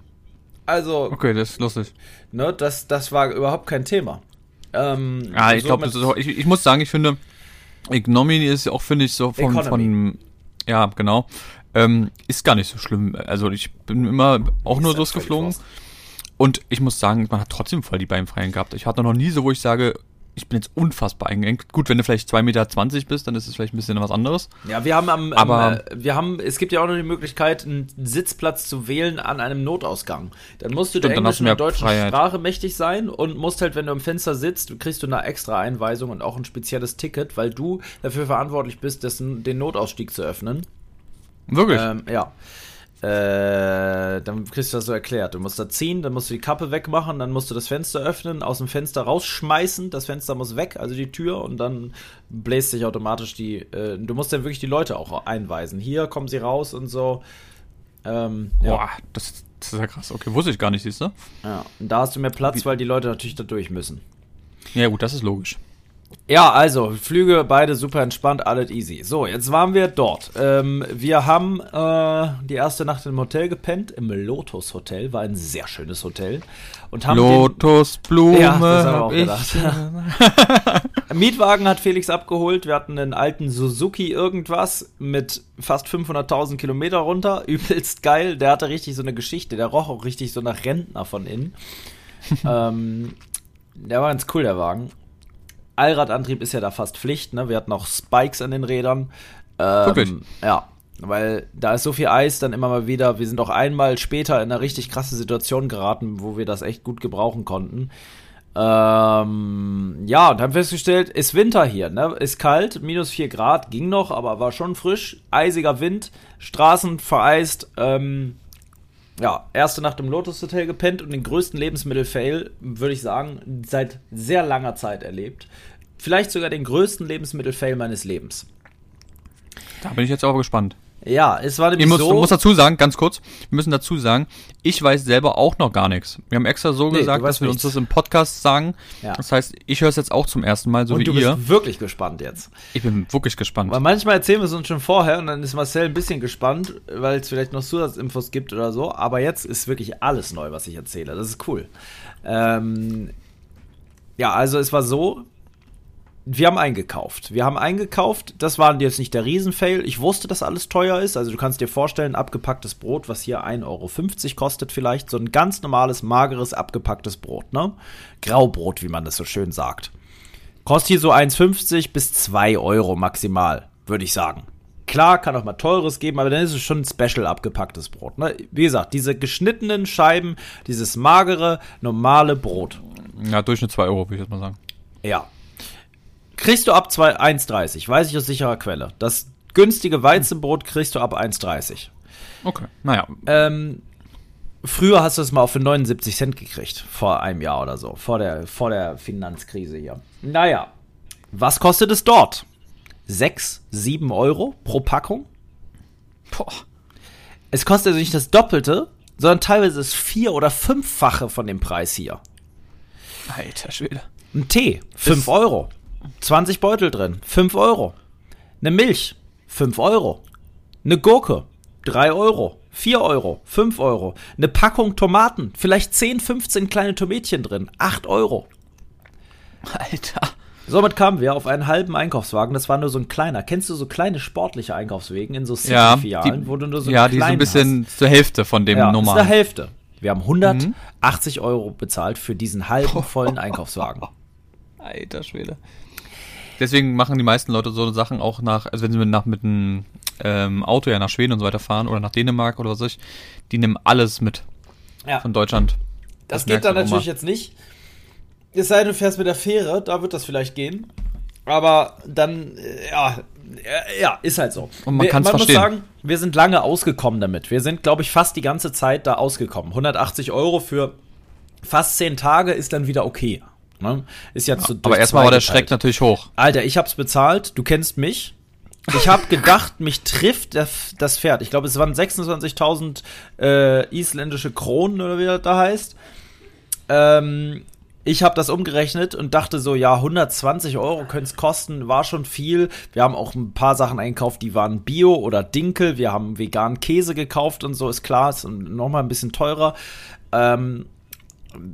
Also. Okay, das ist lustig. Ne, das, das war überhaupt kein Thema. Ähm, ja, ich glaube, ich, ich muss sagen, ich finde, Ignominy ist ja auch, finde ich, so von, von ja, genau, ähm, ist gar nicht so schlimm. Also ich bin immer auch nur losgeflogen. Und ich muss sagen, man hat trotzdem voll die Beinfreien gehabt. Ich hatte noch nie so, wo ich sage, ich bin jetzt unfassbar eingeengt. Gut, wenn du vielleicht 2,20 Meter bist, dann ist es vielleicht ein bisschen was anderes. Ja, wir haben am, Aber, äh, wir haben, es gibt ja auch noch die Möglichkeit, einen Sitzplatz zu wählen an einem Notausgang. Dann musst du der englischen und deutschen Freiheit. Sprache mächtig sein und musst halt, wenn du im Fenster sitzt, kriegst du eine extra Einweisung und auch ein spezielles Ticket, weil du dafür verantwortlich bist, dessen, den Notausstieg zu öffnen. Wirklich? Ähm, ja. Äh, dann kriegst du das so erklärt. Du musst da ziehen, dann musst du die Kappe wegmachen, dann musst du das Fenster öffnen, aus dem Fenster rausschmeißen, das Fenster muss weg, also die Tür, und dann bläst sich automatisch die. Äh, du musst dann wirklich die Leute auch einweisen. Hier kommen sie raus und so. Ähm, Boah, ja. das, das, ist ja krass. Okay, wusste ich gar nicht, siehst du? Ja, und da hast du mehr Platz, Wie? weil die Leute natürlich da durch müssen. Ja, gut, das ist logisch. Ja, also, Flüge beide super entspannt, alles easy. So, jetzt waren wir dort. Ähm, wir haben äh, die erste Nacht im Hotel gepennt, im Lotus Hotel, war ein sehr schönes Hotel. Und haben Lotusblume. Ja, das haben wir auch gedacht. Mietwagen hat Felix abgeholt. Wir hatten einen alten Suzuki irgendwas mit fast 500.000 Kilometer runter. Übelst geil. Der hatte richtig so eine Geschichte. Der roch auch richtig so nach Rentner von innen. ähm, der war ganz cool, der Wagen. Allradantrieb ist ja da fast Pflicht, ne? Wir hatten auch Spikes an den Rädern. Ähm, Wirklich? Ja, weil da ist so viel Eis dann immer mal wieder. Wir sind auch einmal später in eine richtig krasse Situation geraten, wo wir das echt gut gebrauchen konnten. Ähm, ja, und haben festgestellt, ist Winter hier, ne? Ist kalt, minus 4 Grad, ging noch, aber war schon frisch. Eisiger Wind, Straßen vereist. Ähm, ja, erste Nacht im Lotus Hotel gepennt und den größten Lebensmittel-Fail, würde ich sagen, seit sehr langer Zeit erlebt. Vielleicht sogar den größten Lebensmittel-Fail meines Lebens. Da bin ich jetzt aber gespannt. Ja, es war Ich nämlich muss, so. muss dazu sagen, ganz kurz, wir müssen dazu sagen, ich weiß selber auch noch gar nichts. Wir haben extra so Nee, gesagt, dass wir uns nichts. das im Podcast sagen. Ja. Das heißt, ich höre es jetzt auch zum ersten Mal, so und wie du ihr. bist wirklich gespannt jetzt. Ich bin wirklich gespannt. Weil manchmal erzählen wir es uns schon vorher und dann ist Marcel ein bisschen gespannt, weil es vielleicht noch Zusatzinfos gibt oder so. Aber jetzt ist wirklich alles neu, was ich erzähle. Das ist cool. Ähm, ja, also es war so, wir haben eingekauft. Wir haben eingekauft, das war jetzt nicht der Riesenfail. Ich wusste, dass alles teuer ist. Also du kannst dir vorstellen, abgepacktes Brot, was hier 1,50 Euro kostet vielleicht. So ein ganz normales, mageres, abgepacktes Brot, ne? Graubrot, wie man das so schön sagt. Kostet hier so 1,50 bis 2 Euro maximal, würde ich sagen. Klar, kann auch mal teures geben, aber dann ist es schon ein Special abgepacktes Brot. Ne? Wie gesagt, diese geschnittenen Scheiben, dieses magere, normale Brot. ja, Durchschnitt 2 Euro, würde ich jetzt mal sagen. Ja. Kriegst du ab 2 1,30, weiß ich aus sicherer Quelle. Das günstige Weizenbrot kriegst du ab 1,30. Okay, naja. Ähm, früher hast du es mal auf für 79 Cent gekriegt, vor einem Jahr oder so, vor der, vor der Finanzkrise hier. Naja, was kostet es dort? 6, 7 Euro pro Packung? Boah. Es kostet also nicht das Doppelte, sondern teilweise das vier- oder fünffache von dem Preis hier. Alter Schwede. Ein Tee, 5 Euro. 20 Beutel drin, 5 Euro. Eine Milch, 5 Euro. Eine Gurke, 3 Euro. 4 Euro, 5 Euro. Eine Packung Tomaten, vielleicht 10, 15 kleine Tomätchen drin, 8 Euro. Alter. Somit kamen wir auf einen halben Einkaufswagen. Das war nur so ein kleiner. Kennst du so kleine sportliche Einkaufswegen in so Ja, City-Filialen, die, wo du nur so ja, die so ein bisschen zur Hälfte von dem Ja, ist normalen. eine Hälfte. Wir haben 180 Euro bezahlt für diesen halben vollen Einkaufswagen. Alter Schwede. Deswegen machen die meisten Leute so Sachen auch nach, also wenn sie mit, nach, mit einem ähm, Auto ja nach Schweden und so weiter fahren oder nach Dänemark oder was weiß ich, die nehmen alles mit Ja. von Deutschland. Das, Das geht dann natürlich mal. jetzt nicht. Es sei denn, du fährst mit der Fähre, da wird das vielleicht gehen. Aber dann, äh, ja, äh, ja, ist halt so. Und man kann's muss verstehen. sagen, wir sind lange ausgekommen damit. Wir sind, glaube ich, fast die ganze Zeit da ausgekommen. 180 Euro für fast 10 Tage ist dann wieder okay. Ne? Ist jetzt so Aber erstmal war der. Schreck natürlich hoch. Alter, ich hab's bezahlt, du kennst mich. Ich hab gedacht, mich trifft das, das Pferd. Ich glaube, es waren 26.000 äh, isländische Kronen oder wie das da heißt. Ähm, ich habe das umgerechnet und dachte so, ja, 120 Euro könnte es kosten, war schon viel. Wir haben auch ein paar Sachen einkauft, die waren Bio oder Dinkel. Wir haben veganen Käse gekauft und so, ist klar, ist nochmal ein bisschen teurer. Ähm,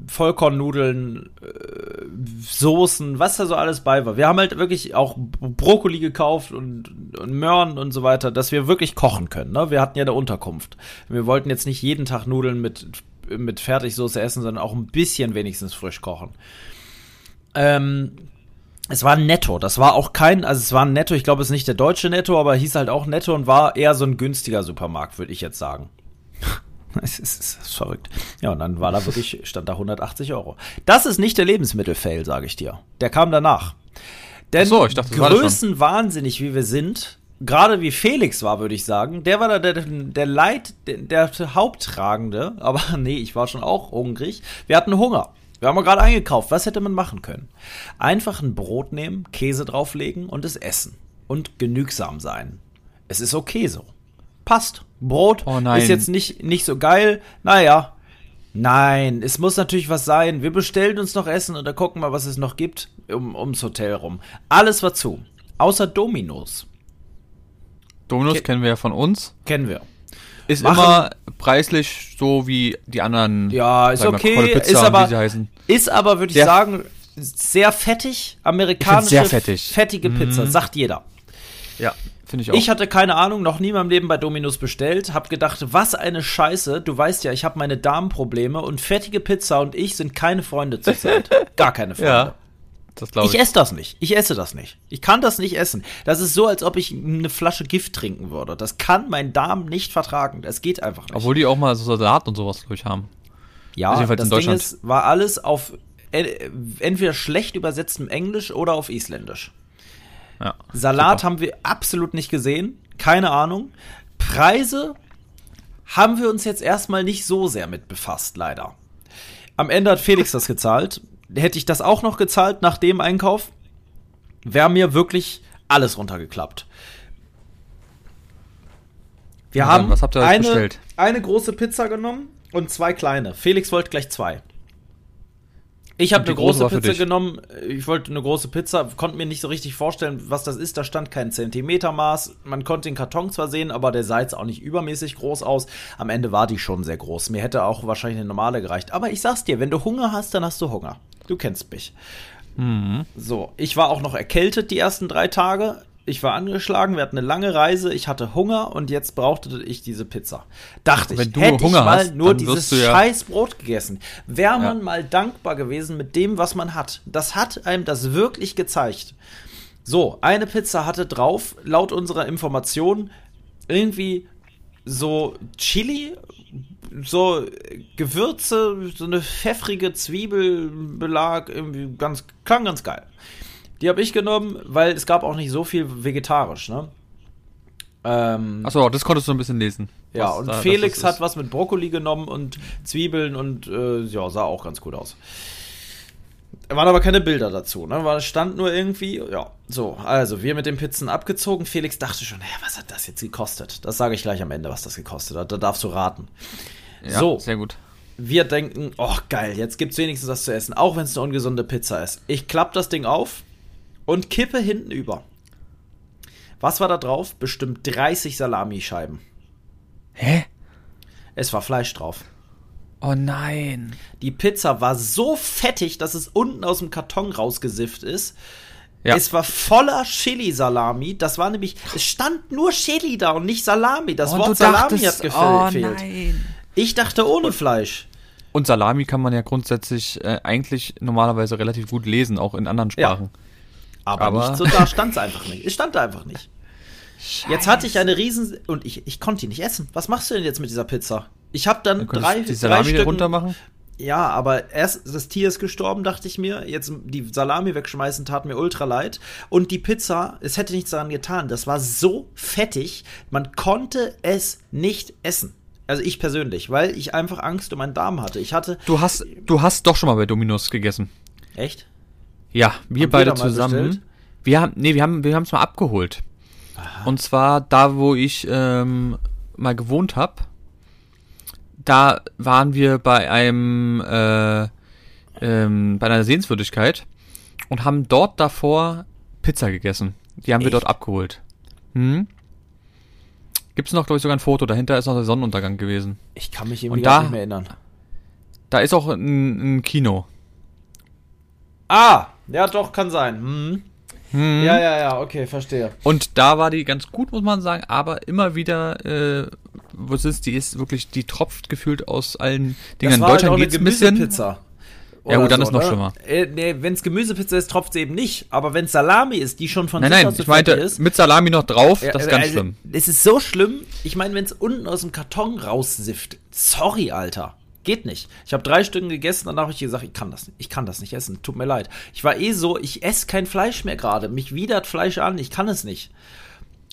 Vollkornnudeln, äh, Soßen, was da so alles bei war. Wir haben halt wirklich auch Brokkoli gekauft und, und Möhren und so weiter, dass wir wirklich kochen können. Ne? Wir hatten ja eine Unterkunft. Wir wollten jetzt nicht jeden Tag Nudeln mit, mit Fertigsoße essen, sondern auch ein bisschen wenigstens frisch kochen. Ähm, es war Netto. Das war auch kein, also es war Netto, ich glaube, es ist nicht der deutsche Netto, aber hieß halt auch Netto und war eher so ein günstiger Supermarkt, würde ich jetzt sagen. Es ist, es ist verrückt. Ja, und dann war da wirklich, stand da 180 Euro. Das ist nicht der Lebensmittelfail, sage ich dir. Der kam danach. Denn Ach so, ich dachte, größenwahnsinnig, wie wir sind, gerade wie Felix war, würde ich sagen, der war da der, der Leid, der, der Haupttragende, aber nee, ich war schon auch hungrig. Wir hatten Hunger. Wir haben gerade eingekauft. Was hätte man machen können? Einfach ein Brot nehmen, Käse drauflegen und es essen. Und genügsam sein. Es ist okay so. Passt. Brot Oh ist jetzt nicht, nicht so geil. Naja, Nein, es muss natürlich was sein. Wir bestellen uns noch Essen und dann gucken mal, was es noch gibt um, ums Hotel rum. Alles war zu. Außer Dominos. Dominos Ke- kennen wir ja von uns. Kennen wir. Ist Machen- immer preislich so wie die anderen. Ja, ist mal, okay, Pizza ist aber-. Ist aber, würde ich sagen, sehr fettig. Amerikanische, sehr fettig. Mhm. fettige Pizza, sagt jeder. Ja, finde ich auch. Ich hatte keine Ahnung, noch nie in meinem Leben bei Dominos bestellt, hab gedacht, was eine Scheiße. Du weißt ja, ich habe meine Darmprobleme und fettige Pizza und ich sind keine Freunde zurzeit. Gar keine Freunde. ja, das glaube Ich ich. esse das nicht. Ich esse das nicht. Ich kann das nicht essen. Das ist so, als ob ich eine Flasche Gift trinken würde. Das kann mein Darm nicht vertragen. Das geht einfach nicht. Obwohl die auch mal so Salat und sowas, glaube ich, haben. ja, also das in Ding ist, war alles auf entweder schlecht übersetztem Englisch oder auf Isländisch. Ja. Salat Super. haben wir absolut nicht gesehen. Keine Ahnung. Preise haben wir uns jetzt erstmal nicht so sehr mit befasst, leider. Am Ende hat Felix das gezahlt. Hätte ich das auch noch gezahlt nach dem Einkauf, wäre mir wirklich alles runtergeklappt. Wir dann, haben was habt ihr euch eine, bestellt? eine große Pizza genommen und zwei kleine. Felix wollte gleich zwei. Ich habe eine große große Pizza genommen. Ich wollte eine große Pizza, konnte mir nicht so richtig vorstellen, was das ist. Da stand kein Zentimetermaß. Man konnte den Karton zwar sehen, aber der sah jetzt auch nicht übermäßig groß aus. Am Ende war die schon sehr groß. Mir hätte auch wahrscheinlich eine normale gereicht. Aber ich sag's dir, wenn du Hunger hast, dann hast du Hunger. Du kennst mich. Mhm. So, ich war auch noch erkältet die ersten drei Tage. Ich war angeschlagen, wir hatten eine lange Reise, ich hatte Hunger und jetzt brauchte ich diese Pizza. Dachte Wenn ich, du hätte Hunger ich mal hast, nur dieses ja- scheiß Brot gegessen, wäre man Ja. mal dankbar gewesen mit dem, was man hat. Das hat einem das wirklich gezeigt. So, eine Pizza hatte drauf, laut unserer Information, irgendwie so Chili, so Gewürze, so eine pfeffrige Zwiebelbelag, irgendwie ganz, klang ganz geil. Die habe ich genommen, weil es gab auch nicht so viel vegetarisch, ne? Ähm, Achso, das konntest du ein bisschen lesen. ja, und da- Felix hat was mit Brokkoli genommen und Zwiebeln und äh, ja, sah auch ganz gut aus. Waren aber keine Bilder dazu, ne? War, stand nur irgendwie, ja. So, also wir mit den Pizzen abgezogen. Felix dachte schon, naja, was hat das jetzt gekostet? Das sage ich gleich am Ende, was das gekostet hat. Da darfst du raten. Ja, so. Sehr gut. Wir denken, oh geil, jetzt gibt's wenigstens was zu essen, auch wenn es eine ungesunde Pizza ist. Ich klapp das Ding auf und kippe hinten über. Was war da drauf? Bestimmt 30 Salamischeiben. Hä? Es war Fleisch drauf. Oh nein. Die Pizza war so fettig, dass es unten aus dem Karton rausgesifft ist. Ja. Es war voller Chili-Salami. Das war nämlich, es stand nur Chili da und nicht Salami. Das Und Wort Salami dachtest- hat gefehlt. oh nein. Ich dachte ohne Fleisch. Und Salami kann man ja grundsätzlich äh, eigentlich normalerweise relativ gut lesen, auch in anderen Sprachen. Aber, Aber- nicht so, da stand es einfach nicht. Es stand da einfach nicht. Jetzt hatte ich eine riesen und ich, ich konnte die nicht essen. Was machst du denn jetzt mit dieser Pizza? Ich habe dann Dann drei, die drei Salami Stücken, runter machen. Ja, aber erst das Tier ist gestorben, dachte ich mir. Jetzt die Salami wegschmeißen tat mir ultra leid. Und die Pizza, es hätte nichts daran getan. Das war so fettig, man konnte es nicht essen. Also ich persönlich, weil ich einfach Angst um meinen Darm hatte. Ich hatte. Du hast, du hast doch schon mal bei Dominos gegessen. Echt? Ja, wir Haben beide wir zusammen. Wir haben, nee, wir haben, wir haben es mal abgeholt. Und zwar da, wo ich ähm, mal gewohnt habe. Da waren wir bei einem, äh, ähm, bei einer Sehenswürdigkeit und haben dort davor Pizza gegessen. Die haben wir Echt? dort abgeholt. Hm? Gibt's noch, glaube ich, sogar ein Foto. Dahinter ist noch der Sonnenuntergang gewesen. Ich kann mich irgendwie da- nicht mehr erinnern. Da ist auch ein, ein Kino. Ah, ja, doch, kann sein. Hm. Hm. Ja, ja, ja, okay, verstehe. Und da war die ganz gut, muss man sagen, aber immer wieder, äh, was ist, die ist wirklich, die tropft gefühlt aus allen Dingen. In war halt Deutschland auch eine geht's ein bisschen. Gemüsepizza. Ja, gut, dann ist noch ne? schlimmer. Äh, nee, wenn es Gemüsepizza ist, tropft sie eben nicht. Aber wenn es Salami ist, die schon von Nein, sich nein, so ich meinte ist. mit Salami noch drauf, Ja, das ist ganz also, schlimm. Es ist so schlimm. Ich meine, wenn es unten aus dem Karton raussifft. Sorry, Alter. Geht nicht. Ich habe drei Stücken gegessen, danach habe ich gesagt, ich kann das nicht. Ich kann das nicht essen. Tut mir leid. Ich war eh so, ich esse kein Fleisch mehr gerade. Mich widert Fleisch an. Ich kann es nicht.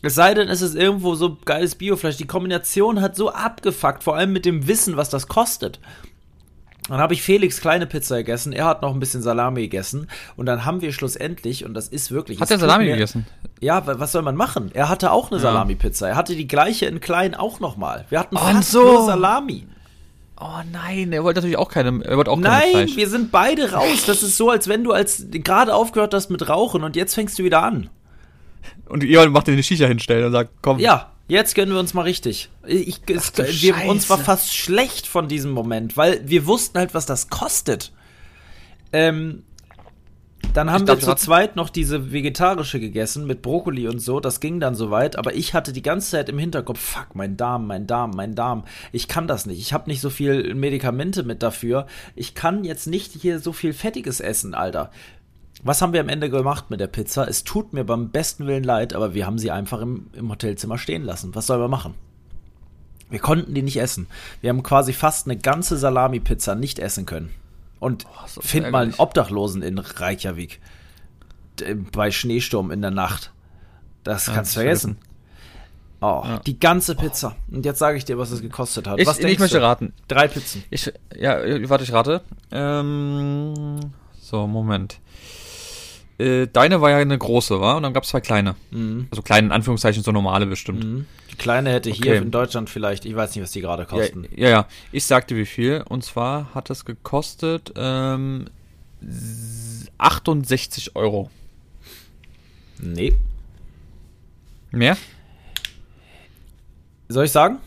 Es sei denn, es ist irgendwo so geiles Biofleisch. Die Kombination hat so abgefuckt, vor allem mit dem Wissen, was das kostet. Dann habe ich Felix kleine Pizza gegessen, er hat noch ein bisschen Salami gegessen und dann haben wir schlussendlich, und das ist wirklich. Hat er Salami mir- gegessen? Ja, wa- was soll man machen? Er hatte auch eine Ja. Salami-Pizza. Er hatte die gleiche in klein auch nochmal. Wir hatten fast so. nur Salami. Oh nein, er wollte natürlich auch keine, er wollte auch Nein, keine Fleisch. wir sind beide raus. Das ist so, als wenn du als gerade aufgehört hast mit Rauchen und jetzt fängst du wieder an. Und ihr macht dir eine Shisha hinstellen und sagt, komm. Ja, jetzt gönnen wir uns mal richtig. Ich, es, wir, uns war fast schlecht von diesem Moment, weil wir wussten halt, was das kostet. Ähm, dann haben Ich wir zu zweit noch diese vegetarische gegessen mit Brokkoli und so. Das ging dann soweit, aber ich hatte die ganze Zeit im Hinterkopf, fuck, mein Darm, mein Darm, mein Darm. Ich kann das nicht. Ich habe nicht so viel Medikamente mit dafür. Ich kann jetzt nicht hier so viel Fettiges essen, Alter. Was haben wir am Ende gemacht mit der Pizza? Es tut mir beim besten Willen leid, aber wir haben sie einfach im, im Hotelzimmer stehen lassen. Was sollen wir machen? Wir konnten die nicht essen. Wir haben quasi fast eine ganze Salami-Pizza nicht essen können. Und so find mal einen. Obdachlosen in Reykjavik. Bei Schneesturm in der Nacht. Das Ja, kannst du vergessen. Oh, Ja. die ganze Pizza. Und jetzt sage ich dir, was es gekostet hat. Ich, was ich möchte du? raten. Drei Pizzen. Ich, ja, warte, ich rate. Ähm, so, Moment. Äh, deine war ja eine große, war? Und dann gab es zwei kleine. Mhm. Also kleine, in Anführungszeichen, so normale bestimmt. Mhm. Die kleine hätte hier Okay. in Deutschland vielleicht, ich weiß nicht, was die gerade Ja, kosten. ja, ja. Ich sagte wie viel. Und zwar hat es gekostet ähm, s- 68 Euro. Nee. Mehr? Soll ich sagen?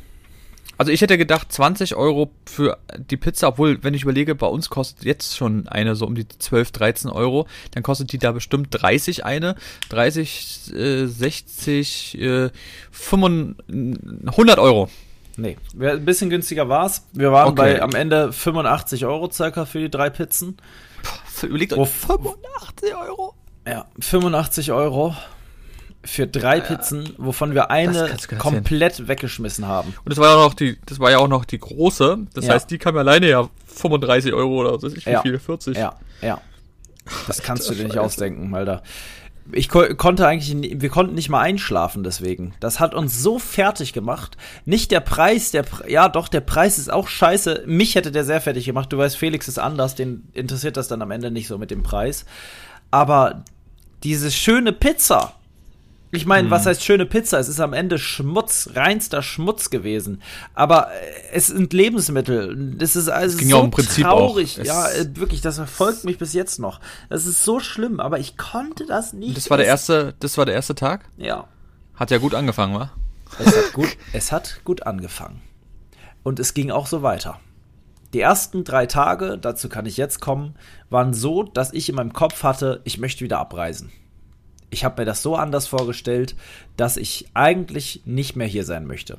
Also ich hätte gedacht 20 Euro für die Pizza, obwohl, wenn ich überlege, bei uns kostet jetzt schon eine so um die 12, 13 Euro. Dann kostet die da bestimmt 30 eine. 30, äh, 60, äh, 500, 100 Euro. Nee. Ein bisschen günstiger war's. Wir waren Okay. bei am Ende 85 Euro circa für die drei Pizzen. Überlegt Wo- euch, 85 Euro. Ja, 85 Euro für drei Pizzen, wovon wir eine komplett weggeschmissen haben. Und das war ja noch die, das war ja auch noch die große. Das Ja. heißt, die kam ja alleine ja 35 Euro oder was weiß ich, wie Ja. viel, 40. Ja, ja. Das kannst du dir nicht ausdenken, Alter. Ich ko konnte eigentlich, nie- wir konnten nicht mal einschlafen deswegen. Das hat uns so fertig gemacht. Nicht der Preis, der, Pre- ja doch, der Preis ist auch scheiße. Mich hätte der sehr fertig gemacht. Du weißt, Felix ist anders, den interessiert das dann am Ende nicht so mit dem Preis. Aber diese schöne Pizza. Ich meine, was heißt schöne Pizza? Es ist am Ende Schmutz, reinster Schmutz gewesen. Aber äh, es sind Lebensmittel. Das ist also ging so traurig. Ja, äh, wirklich, das verfolgt mich bis jetzt noch. Das ist so schlimm, aber ich konnte das nicht. Das war der erste, das war der erste Tag. Ja. Hat ja gut angefangen, wa? Es hat gut, es hat gut angefangen. Und es ging auch so weiter. Die ersten drei Tage, dazu kann ich jetzt kommen, waren so, dass ich in meinem Kopf hatte, ich möchte wieder abreisen. Ich habe mir das so anders vorgestellt, dass ich eigentlich nicht mehr hier sein möchte.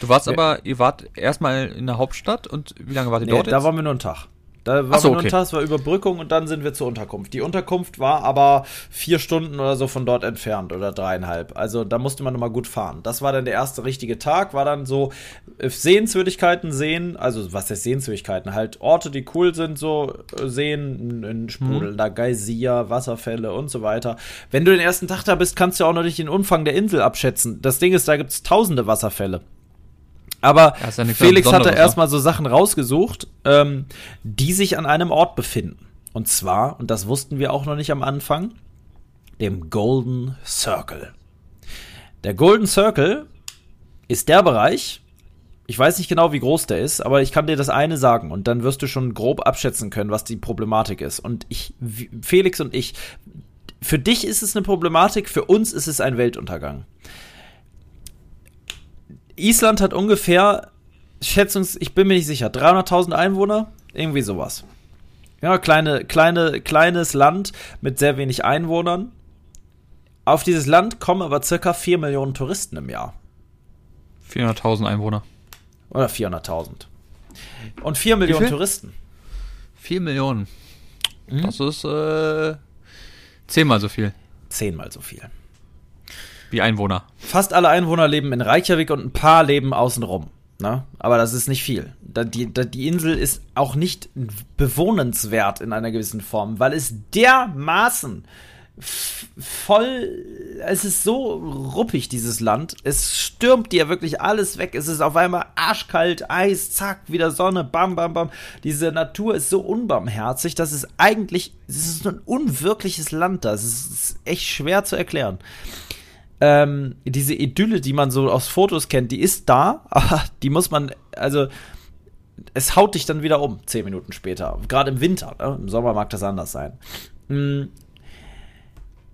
Du warst Ja. aber, ihr wart erstmal in der Hauptstadt und wie lange wart ihr Nee, dort? da jetzt? waren wir nur einen Tag. Da Ach so, okay. Tag, es war Überbrückung und dann sind wir zur Unterkunft. Die Unterkunft war aber vier Stunden oder so von dort entfernt oder dreieinhalb. Also da musste man nochmal gut fahren. Das war dann der erste richtige Tag, war dann so äh, Sehenswürdigkeiten sehen, also was heißt Sehenswürdigkeiten? Halt Orte, die cool sind, so äh, sehen, ein sprudelnder Geysir, Wasserfälle und so weiter. Wenn du den ersten Tag da bist, kannst du auch noch nicht den Umfang der Insel abschätzen. Das Ding ist, da gibt's tausende Wasserfälle. Aber Ja, Felix hatte ne? erstmal so Sachen rausgesucht, ähm, die sich an einem Ort befinden. Und zwar, und das wussten wir auch noch nicht am Anfang, dem Golden Circle. Der Golden Circle ist der Bereich, ich weiß nicht genau, wie groß der ist, aber ich kann dir das eine sagen und dann wirst du schon grob abschätzen können, was die Problematik ist. Und ich, Felix und ich, für dich ist es eine Problematik, für uns ist es ein Weltuntergang. Island hat ungefähr, schätzungs, ich bin mir nicht sicher, 300.000 Einwohner, irgendwie sowas. Ja, kleine, kleine, kleines Land mit sehr wenig Einwohnern. Auf dieses Land kommen aber circa 4 Millionen Touristen im Jahr. 400.000 Einwohner. Oder 400.000. Und 4 Millionen? Mhm. Touristen. 4 Millionen. Das ist äh, zehnmal so viel Zehnmal so viel. Wie Einwohner. Fast alle Einwohner leben in Reykjavik und ein paar leben außenrum. Ne? Aber das ist nicht viel. Da, die, da, die Insel ist auch nicht bewohnenswert in einer gewissen Form, weil es dermaßen voll, es ist so ruppig, dieses Land. Es stürmt dir wirklich alles weg. Es ist auf einmal arschkalt, Eis, zack, wieder Sonne, bam, bam, bam. Diese Natur ist so unbarmherzig, dass es eigentlich, es ist ein unwirkliches Land da. Es ist, es ist echt schwer zu erklären ähm, diese Idylle, die man so aus Fotos kennt, die ist da, aber die muss man, also es haut dich dann wieder um, zehn Minuten später. Gerade im Winter, ne? im Sommer mag das anders sein. Hm.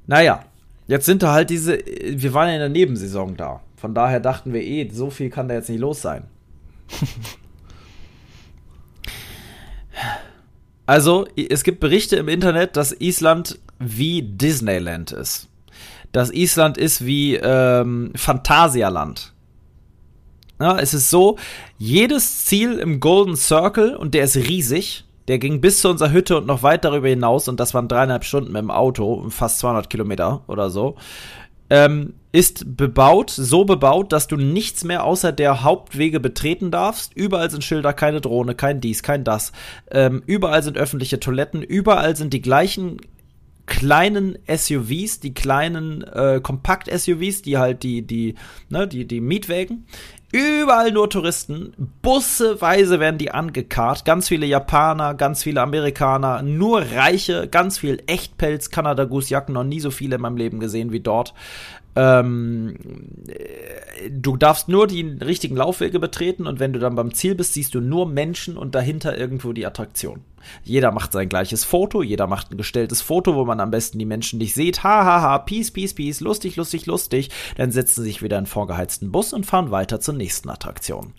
Naja, jetzt sind da halt diese, wir waren ja in der Nebensaison da. Von daher dachten wir eh, so viel kann da jetzt nicht los sein. Also, es gibt Berichte im Internet, dass Island wie Disneyland ist. Dass Island ist wie ähm, Phantasialand. Ja, es ist so, jedes Ziel im Golden Circle, und der ist riesig, der ging bis zu unserer Hütte und noch weit darüber hinaus, und das waren dreieinhalb Stunden mit dem Auto, fast 200 Kilometer oder so, ähm, ist bebaut, so bebaut, dass du nichts mehr außer der Hauptwege betreten darfst. Überall sind Schilder, keine Drohne, kein dies, kein das. Ähm, überall sind öffentliche Toiletten, überall sind die gleichen kleinen SUVs, die kleinen äh, Kompakt-SUVs, die halt die, die, ne, die, die Mietwägen. Überall nur Touristen, busseweise werden die angekarrt, ganz viele Japaner, ganz viele Amerikaner, nur Reiche, ganz viel Echtpelz, Kanada Goose Jacken, noch nie so viele in meinem Leben gesehen wie dort. Ähm, äh, du darfst nur die richtigen Laufwege betreten und wenn du dann beim Ziel bist, siehst du nur Menschen und dahinter irgendwo die Attraktion. Jeder macht sein gleiches Foto, jeder macht ein gestelltes Foto, wo man am besten die Menschen nicht sieht. Hahaha, ha, ha, peace, peace, peace, lustig, lustig, lustig. Dann setzen sie sich wieder in vorgeheizten Bus und fahren weiter zur nächsten Attraktion.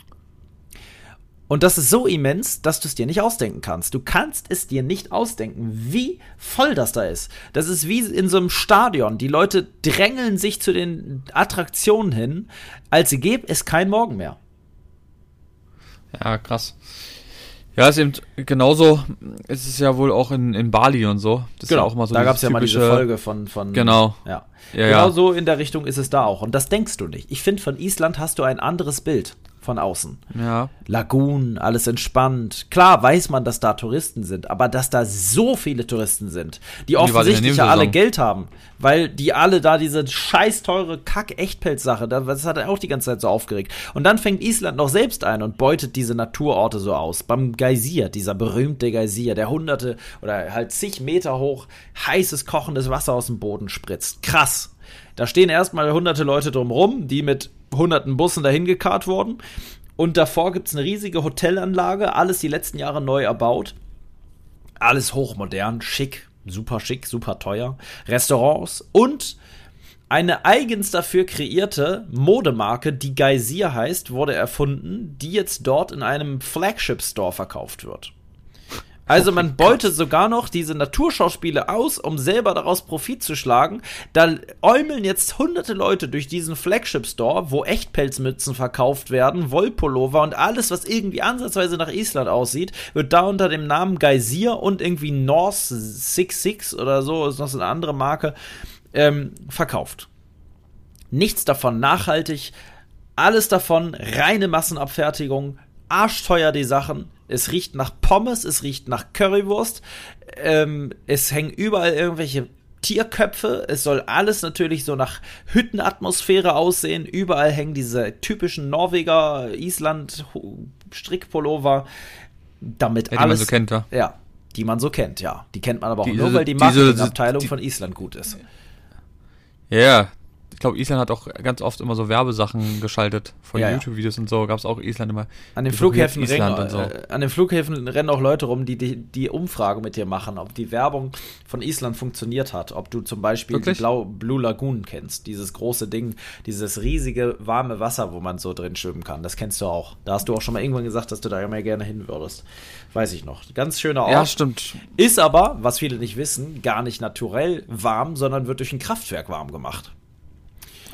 Und das ist so immens, dass du es dir nicht ausdenken kannst. Du kannst es dir nicht ausdenken, wie voll das da ist. Das ist wie in so einem Stadion. Die Leute drängeln sich zu den Attraktionen hin, als gäbe es kein Morgen mehr. Ja, krass. Ja, ist eben genauso, ist es ja wohl auch in, in Bali und so. Das genau, ja auch mal so da gab es ja mal diese Folge von, von Genau. Ja. ja genau ja. so in der Richtung ist es da auch. Und das denkst du nicht. Ich finde, von Island hast du ein anderes Bild von außen. Ja. Lagunen, alles entspannt. Klar weiß man, dass da Touristen sind, aber dass da so viele Touristen sind, die offensichtlich ja alle Geld haben, weil die alle da diese scheiß teure Kack-Echtpelz-Sache, das hat er auch die ganze Zeit so aufgeregt. Und dann fängt Island noch selbst ein und beutet diese Naturorte so aus. Beim Geysir, dieser berühmte Geysir, der hunderte oder halt zig Meter hoch heißes, kochendes Wasser aus dem Boden spritzt. Krass. Da stehen erstmal hunderte Leute drumrum, die mit hunderten Bussen dahin gekarrt wurden. Und davor gibt es eine riesige Hotelanlage, alles die letzten Jahre neu erbaut. Alles hochmodern, schick, super schick, super teuer. Restaurants und eine eigens dafür kreierte Modemarke, die Geysir heißt, wurde erfunden, die jetzt dort in einem Flagship Store verkauft wird. Also man beutet sogar noch diese Naturschauspiele aus, um selber daraus Profit zu schlagen. Da äumeln jetzt hunderte Leute durch diesen Flagship Store, wo Echtpelzmützen verkauft werden, Wollpullover und alles, was irgendwie ansatzweise nach Island aussieht, wird da unter dem Namen Geysir und irgendwie North 66 oder so, ist noch so eine andere Marke, ähm, verkauft. Nichts davon nachhaltig, alles davon reine Massenabfertigung, arschteuer die Sachen, es riecht nach Pommes, es riecht nach Currywurst. Ähm, es hängen überall irgendwelche Tierköpfe. Es soll alles natürlich so nach Hüttenatmosphäre aussehen. Überall hängen diese typischen Norweger, Island Strickpullover. Damit ja, alles. Die man so kennt, ja. Ja, die man so kennt, ja. Die kennt man aber auch diese, nur, weil die Marketingabteilung die, von Island gut ist. Ja, ich glaube, Island hat auch ganz oft immer so Werbesachen geschaltet von ja, YouTube-Videos und so. Gab es auch Island immer. An den Flughäfen rennen, so. äh, an den Flughäfen rennen auch Leute rum, die, die die Umfrage mit dir machen, ob die Werbung von Island funktioniert hat. Ob du zum Beispiel Wirklich? die Blau, Blue Lagoon kennst, dieses große Ding, dieses riesige warme Wasser, wo man so drin schwimmen kann. Das kennst du auch. Da hast du auch schon mal irgendwann gesagt, dass du da immer gerne hin würdest. Weiß ich noch. Ganz schöner Ort. Ja, stimmt. Ist aber, was viele nicht wissen, gar nicht naturell warm, sondern wird durch ein Kraftwerk warm gemacht.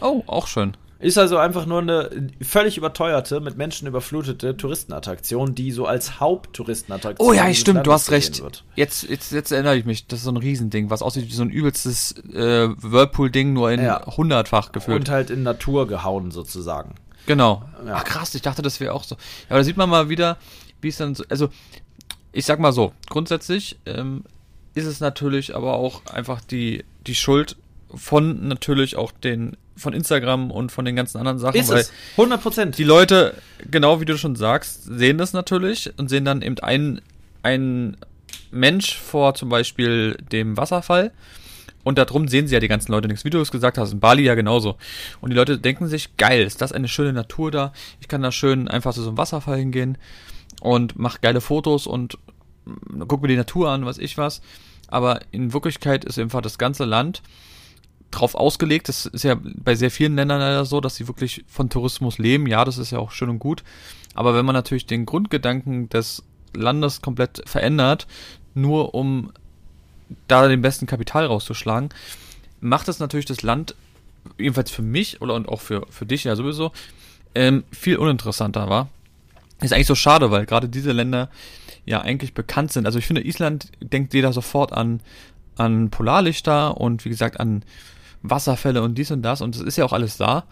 Oh, auch schön. Ist also einfach nur eine völlig überteuerte, mit Menschen überflutete Touristenattraktion, die so als Haupttouristenattraktion. Oh ja, stimmt, du hast recht. Jetzt, jetzt, jetzt erinnere ich mich, das ist so ein Riesending, was aussieht wie so ein übelstes äh, Whirlpool-Ding, nur in ja. hundertfach gefüllt. Und halt in Natur gehauen sozusagen. Genau. Ja. Ach krass, ich dachte, das wäre auch so. Ja, aber da sieht man mal wieder, wie es dann so. Also, ich sag mal so, grundsätzlich ähm, ist es natürlich aber auch einfach die, die Schuld von natürlich auch den von Instagram und von den ganzen anderen Sachen. Ist weil es. 100 Prozent. Die Leute, genau wie du schon sagst, sehen das natürlich und sehen dann eben einen, einen Mensch vor zum Beispiel dem Wasserfall. Und darum sehen sie ja die ganzen Leute nichts. Wie du es gesagt hast, in Bali ja genauso. Und die Leute denken sich, geil, ist das eine schöne Natur da? Ich kann da schön einfach zu so einem Wasserfall hingehen. und mache geile Fotos und guck mir die Natur an, was ich was. Aber in Wirklichkeit ist einfach das ganze Land drauf ausgelegt. Das ist ja bei sehr vielen Ländern leider so, dass sie wirklich von Tourismus leben. Ja, das ist ja auch schön und gut. Aber wenn man natürlich den Grundgedanken des Landes komplett verändert, nur um da den besten Kapital rauszuschlagen, macht das natürlich das Land, jedenfalls für mich oder und auch für, für dich ja sowieso, ähm, viel uninteressanter war. Ist eigentlich so schade, weil gerade diese Länder ja eigentlich bekannt sind. Also ich finde, Island denkt jeder sofort an, an Polarlichter und wie gesagt an Wasserfälle und dies und das und das ist ja auch alles da.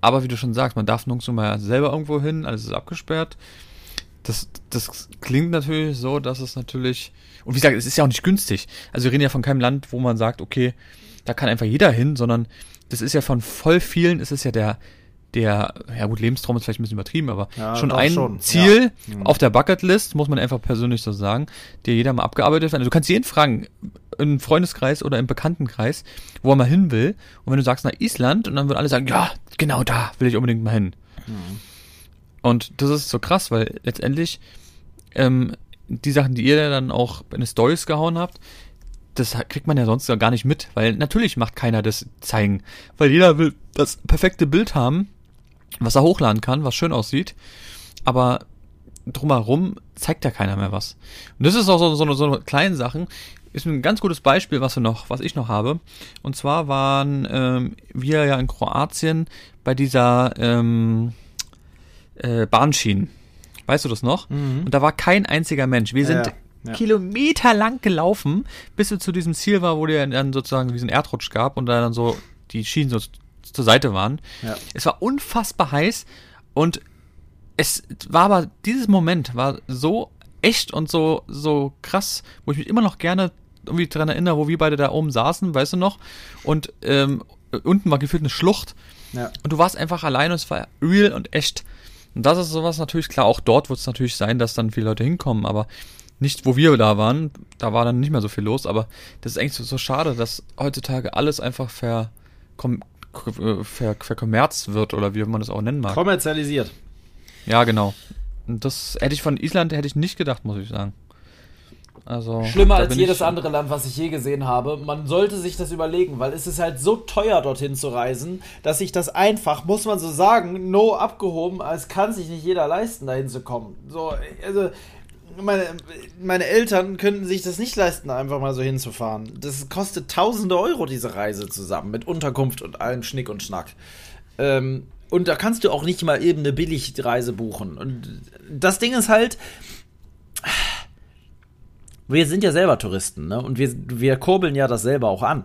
Aber wie du schon sagst, man darf nirgends mal selber irgendwo hin, alles ist abgesperrt. Das, das klingt natürlich so, dass es natürlich, und wie gesagt, es ist ja auch nicht günstig. Also wir reden ja von keinem Land, wo man sagt, okay, da kann einfach jeder hin, sondern das ist ja von voll vielen, ist es ja der, der, ja gut, Lebenstraum ist vielleicht ein bisschen übertrieben, aber ja, schon ein schon. Ziel ja. Mhm. auf der Bucketlist, muss man einfach persönlich so sagen, der jeder mal abgearbeitet wird. Also du kannst jeden fragen, im Freundeskreis oder im Bekanntenkreis, wo er mal hin will. Und wenn du sagst nach Island, und dann würden alle sagen, ja, genau da will ich unbedingt mal hin. Mhm. Und das ist so krass, weil letztendlich ähm, die Sachen, die ihr dann auch in die Stories gehauen habt, das kriegt man ja sonst gar nicht mit, weil natürlich macht keiner das zeigen, weil jeder will das perfekte Bild haben, was er hochladen kann, was schön aussieht, aber drumherum zeigt ja keiner mehr was. Und das ist auch so, so, so eine kleine Sachen, ist ein ganz gutes Beispiel, was wir noch, was ich noch habe. Und zwar waren ähm, wir ja in Kroatien bei dieser ähm, äh, Bahnschienen. Weißt du das noch? Mhm. Und da war kein einziger Mensch. Wir sind ja, ja. Kilometer lang gelaufen, bis wir zu diesem Ziel war, wo der dann sozusagen diesen Erdrutsch gab und da dann so die Schienen so zur Seite waren. Ja. Es war unfassbar heiß und es war aber, dieses Moment war so echt und so, so krass, wo ich mich immer noch gerne irgendwie dran erinnere, wo wir beide da oben saßen, weißt du noch? Und ähm, unten war gefühlt eine Schlucht. Ja. Und du warst einfach allein und es war real und echt. Und das ist sowas natürlich, klar, auch dort wird es natürlich sein, dass dann viele Leute hinkommen, aber nicht, wo wir da waren, da war dann nicht mehr so viel los, aber das ist eigentlich so, so schade, dass heutzutage alles einfach ver, kom, ver, verkommerzt wird oder wie man das auch nennen mag. Kommerzialisiert. Ja, genau. Und das hätte ich von Island hätte ich nicht gedacht, muss ich sagen. Also, Schlimmer als jedes andere Land, was ich je gesehen habe. Man sollte sich das überlegen, weil es ist halt so teuer, dorthin zu reisen, dass sich das einfach, muss man so sagen, no abgehoben, als kann sich nicht jeder leisten, dahin zu kommen. So, also, meine, meine Eltern könnten sich das nicht leisten, einfach mal so hinzufahren. Das kostet tausende Euro, diese Reise zusammen, mit Unterkunft und allem Schnick und Schnack. Ähm, und da kannst du auch nicht mal eben eine Billigreise buchen. Und das Ding ist halt, wir sind ja selber Touristen, ne? Und wir, wir kurbeln ja das selber auch an.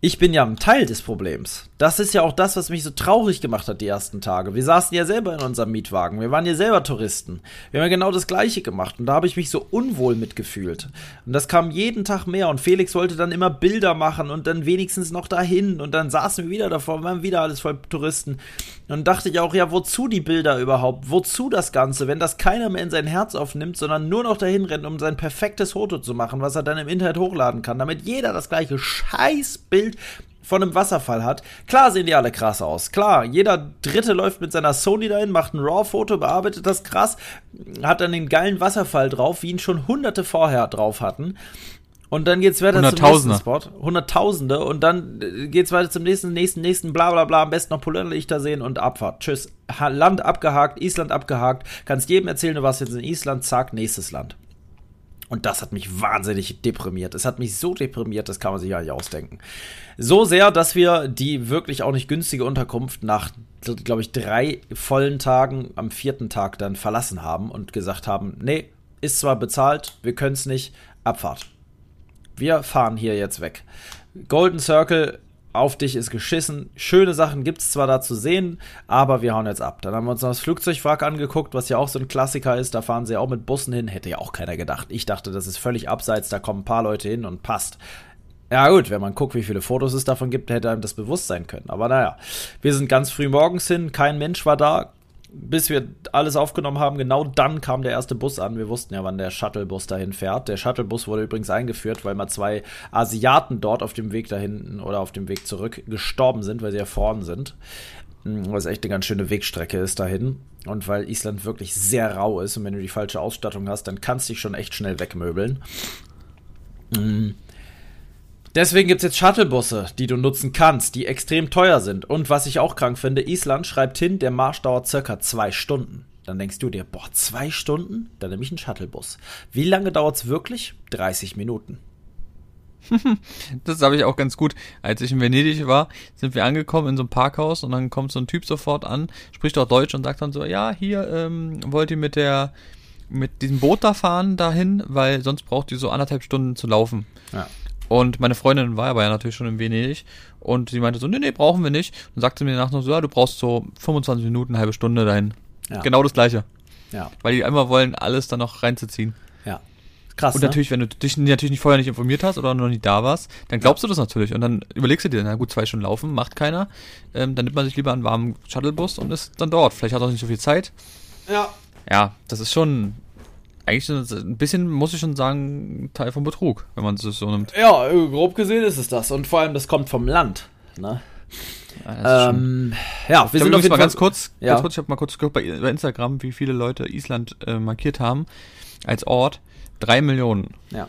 Ich bin ja ein Teil des Problems. Das ist ja auch das, was mich so traurig gemacht hat die ersten Tage. Wir saßen ja selber in unserem Mietwagen. Wir waren ja selber Touristen. Wir haben ja genau das Gleiche gemacht. Und da habe ich mich so unwohl mitgefühlt. Und das kam jeden Tag mehr. Und Felix wollte dann immer Bilder machen und dann wenigstens noch dahin. Und dann saßen wir wieder davor, waren wieder alles voll Touristen. Und dachte ich auch, ja, wozu die Bilder überhaupt? Wozu das Ganze, wenn das keiner mehr in sein Herz aufnimmt, sondern nur noch dahin rennt, um sein perfektes Foto zu machen, was er dann im Internet hochladen kann, damit jeder das gleiche Scheißbild von einem Wasserfall hat. Klar sehen die alle krass aus. Klar, jeder Dritte läuft mit seiner Sony dahin, macht ein RAW-Foto, bearbeitet das krass, hat dann den geilen Wasserfall drauf, wie ihn schon hunderte vorher drauf hatten. Und dann geht's weiter zum nächsten Spot. Hunderttausende. Und dann äh, geht's weiter zum nächsten, nächsten, nächsten, bla bla bla. Am besten noch Polarlichter sehen und Abfahrt. Tschüss. Land abgehakt, Island abgehakt. Kannst jedem erzählen, du warst jetzt in Island, zack, nächstes Land. Und das hat mich wahnsinnig deprimiert. Es hat mich so deprimiert, das kann man sich gar nicht ausdenken. So sehr, dass wir die wirklich auch nicht günstige Unterkunft nach, glaube ich, drei vollen Tagen am vierten Tag dann verlassen haben und gesagt haben, nee, ist zwar bezahlt, wir können es nicht, Abfahrt. Wir fahren hier jetzt weg. Golden Circle auf dich ist geschissen. Schöne Sachen gibt es zwar da zu sehen, aber wir hauen jetzt ab. Dann haben wir uns noch das Flugzeugwrack angeguckt, was ja auch so ein Klassiker ist. Da fahren sie auch mit Bussen hin. Hätte ja auch keiner gedacht. Ich dachte, das ist völlig abseits. Da kommen ein paar Leute hin und passt. Ja gut, wenn man guckt, wie viele Fotos es davon gibt, hätte einem das bewusst sein können. Aber naja, wir sind ganz früh morgens hin, kein Mensch war da, bis wir alles aufgenommen haben, genau dann kam der erste Bus an. Wir wussten ja, wann der Shuttlebus dahin fährt. Der Shuttlebus wurde übrigens eingeführt, weil mal zwei Asiaten dort auf dem Weg dahin oder auf dem Weg zurück gestorben sind, weil sie erfroren sind. hm, was echt eine ganz schöne Wegstrecke ist dahin. Und weil Island wirklich sehr rau ist und wenn du die falsche Ausstattung hast, dann kannst du dich schon echt schnell wegmöbeln. Hm. Deswegen gibt es jetzt Shuttlebusse, die du nutzen kannst, die extrem teuer sind. Und was ich auch krank finde, Island schreibt hin, der Marsch dauert circa zwei Stunden. Dann denkst du dir, boah, zwei Stunden? Dann nehme ich einen Shuttlebus. Wie lange dauert es wirklich? 30 Minuten. das habe ich auch ganz gut. Als ich in Venedig war, sind wir angekommen in so einem Parkhaus und dann kommt so ein Typ sofort an, spricht auch Deutsch und sagt dann so, ja, hier ähm, wollt ihr mit der mit diesem Boot da fahren dahin, weil sonst braucht ihr so anderthalb Stunden zu laufen. Ja. Und meine Freundin war aber ja natürlich schon in Venedig und sie meinte so, nee, nee, brauchen wir nicht. Und sagte mir danach noch so, ja, du brauchst so 25 Minuten, eine halbe Stunde dahin. Ja. Genau das gleiche. Ja. Weil die einmal wollen, alles dann noch reinzuziehen. Ja. Krass. Und ne? natürlich, wenn du dich natürlich nicht vorher nicht informiert hast oder noch nie da warst, dann glaubst du das natürlich. Und dann überlegst du dir, na gut, zwei Stunden laufen, macht keiner. Ähm, dann nimmt man sich lieber einen warmen Shuttlebus und ist dann dort. Vielleicht hat er auch nicht so viel Zeit. Ja. Ja, das ist schon eigentlich ein bisschen, muss ich schon sagen, Teil vom Betrug, wenn man es so nimmt. Ja, grob gesehen ist es das. Und vor allem, das kommt vom Land. Ne? Ja, ähm, ja wir sind auf jeden mal ganz kurz, ja. ganz kurz, ich habe mal kurz geguckt bei, bei, Instagram, wie viele Leute Island äh, markiert haben als Ort. Drei Millionen. Ja.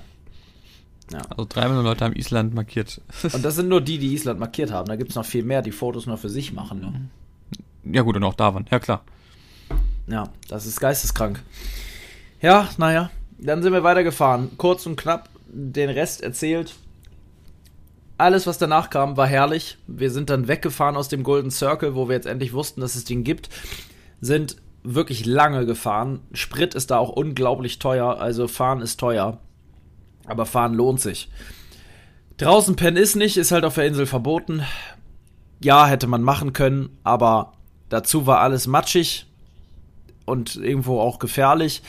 ja. Also drei Millionen Leute haben Island markiert. Und das sind nur die, die Island markiert haben. Da gibt es noch viel mehr, die Fotos nur für sich machen. Ne? Ja gut, und auch da waren. Ja, klar. Ja, das ist geisteskrank. Ja, naja, dann sind wir weitergefahren. Kurz und knapp den Rest erzählt. Alles, was danach kam, war herrlich. Wir sind dann weggefahren aus dem Golden Circle, wo wir jetzt endlich wussten, dass es den gibt. Sind wirklich lange gefahren. Sprit ist da auch unglaublich teuer, also fahren ist teuer. Aber fahren lohnt sich. Draußen pennen ist nicht, ist halt auf der Insel verboten. Ja, hätte man machen können, aber dazu war alles matschig und irgendwo auch gefährlich.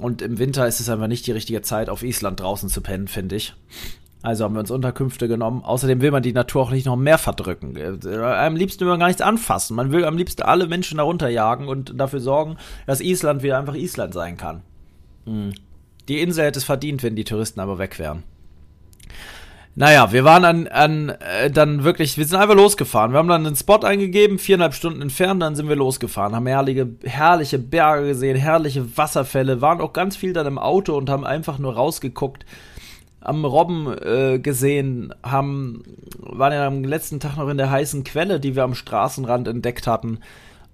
Und im Winter ist es einfach nicht die richtige Zeit, auf Island draußen zu pennen, finde ich. Also haben wir uns Unterkünfte genommen. Außerdem will man die Natur auch nicht noch mehr verdrücken. Am liebsten will man gar nichts anfassen. Man will am liebsten alle Menschen darunter jagen und dafür sorgen, dass Island wieder einfach Island sein kann. Hm. Die Insel hätte es verdient, wenn die Touristen aber weg wären. Naja, wir waren an, an äh, dann wirklich, wir sind einfach losgefahren. Wir haben dann einen Spot eingegeben, viereinhalb Stunden entfernt, dann sind wir losgefahren, haben herrliche, herrliche Berge gesehen, herrliche Wasserfälle, waren auch ganz viel dann im Auto und haben einfach nur rausgeguckt, am Robben äh, gesehen, haben, waren ja am letzten Tag noch in der heißen Quelle, die wir am Straßenrand entdeckt hatten,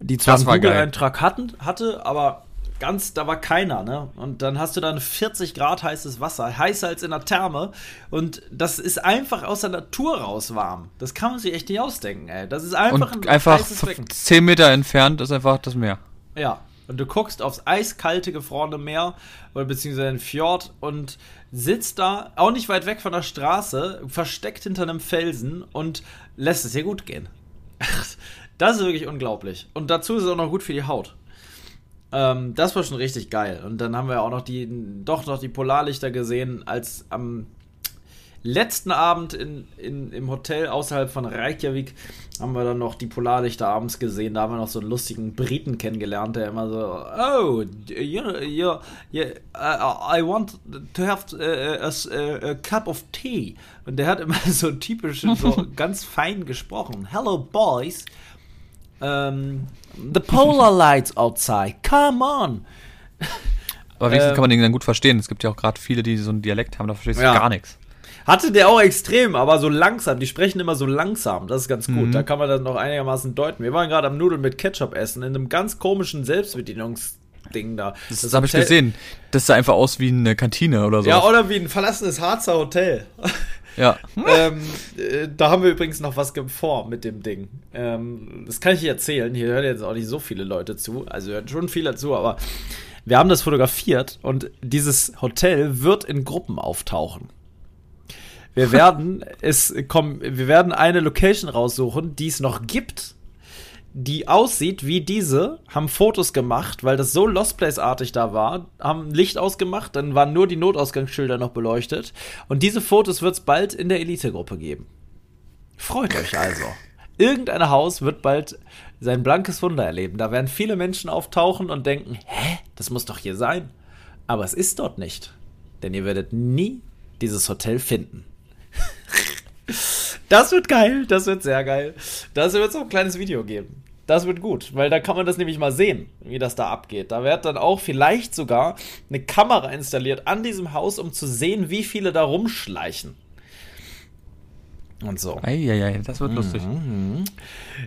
die zwar einen Google-Eintrag hatten, hatte, aber ganz, da war keiner, ne? Und dann hast du dann 40 Grad heißes Wasser, heißer als in der Therme. Und das ist einfach aus der Natur raus warm. Das kann man sich echt nicht ausdenken, ey. Das ist einfach und ein einfach heißes Becken. 10 Meter entfernt ist einfach das Meer. Ja. Und du guckst aufs eiskalte, gefrorene Meer oder beziehungsweise den Fjord und sitzt da, auch nicht weit weg von der Straße, versteckt hinter einem Felsen und lässt es dir gut gehen. Das ist wirklich unglaublich. Und dazu ist es auch noch gut für die Haut. Ähm, das war schon richtig geil. Und dann haben wir auch noch die, doch noch die Polarlichter gesehen, als am letzten Abend in, in, im Hotel außerhalb von Reykjavik haben wir dann noch die Polarlichter abends gesehen. Da haben wir noch so einen lustigen Briten kennengelernt, der immer so, oh, you, you, you, uh, I want to have a, a, a, cup of tea. Und der hat immer so typisch, so ganz fein gesprochen. Hello, boys. Um, ähm, the polar lights outside, come on! Aber wenigstens ähm, kann man den dann gut verstehen. Es gibt ja auch gerade viele, die so einen Dialekt haben, da verstehst du ja. gar nichts. Hatte der auch extrem, aber so langsam. Die sprechen immer so langsam. Das ist ganz gut. Mhm. Da kann man das noch einigermaßen deuten. Wir waren gerade am Nudeln mit Ketchup essen in einem ganz komischen Selbstbedienungsding da. Das, das habe ich gesehen. Das sah einfach aus wie eine Kantine oder so. Ja, oder wie ein verlassenes Harzer Hotel. Ja. ähm, äh, da haben wir übrigens noch was vor mit dem Ding. Ähm, das kann ich dir erzählen. Hier hören jetzt auch nicht so viele Leute zu. Also hören schon viele zu, aber wir haben das fotografiert und dieses Hotel wird in Gruppen auftauchen. Wir werden es kommen, wir werden eine Location raussuchen, die es noch gibt die aussieht wie diese, haben Fotos gemacht, weil das so Lost Place-artig da war, haben Licht ausgemacht, dann waren nur die Notausgangsschilder noch beleuchtet. Und diese Fotos wird es bald in der Elite-Gruppe geben. Freut euch also. Irgendein Haus wird bald sein blankes Wunder erleben. Da werden viele Menschen auftauchen und denken, hä, das muss doch hier sein. Aber es ist dort nicht. Denn ihr werdet nie dieses Hotel finden. Das wird geil, das wird sehr geil. Das wird so ein kleines Video geben. Das wird gut, weil da kann man das nämlich mal sehen, wie das da abgeht. Da wird dann auch vielleicht sogar eine Kamera installiert an diesem Haus, um zu sehen, wie viele da rumschleichen. Und so. Eieiei, das wird mhm. lustig.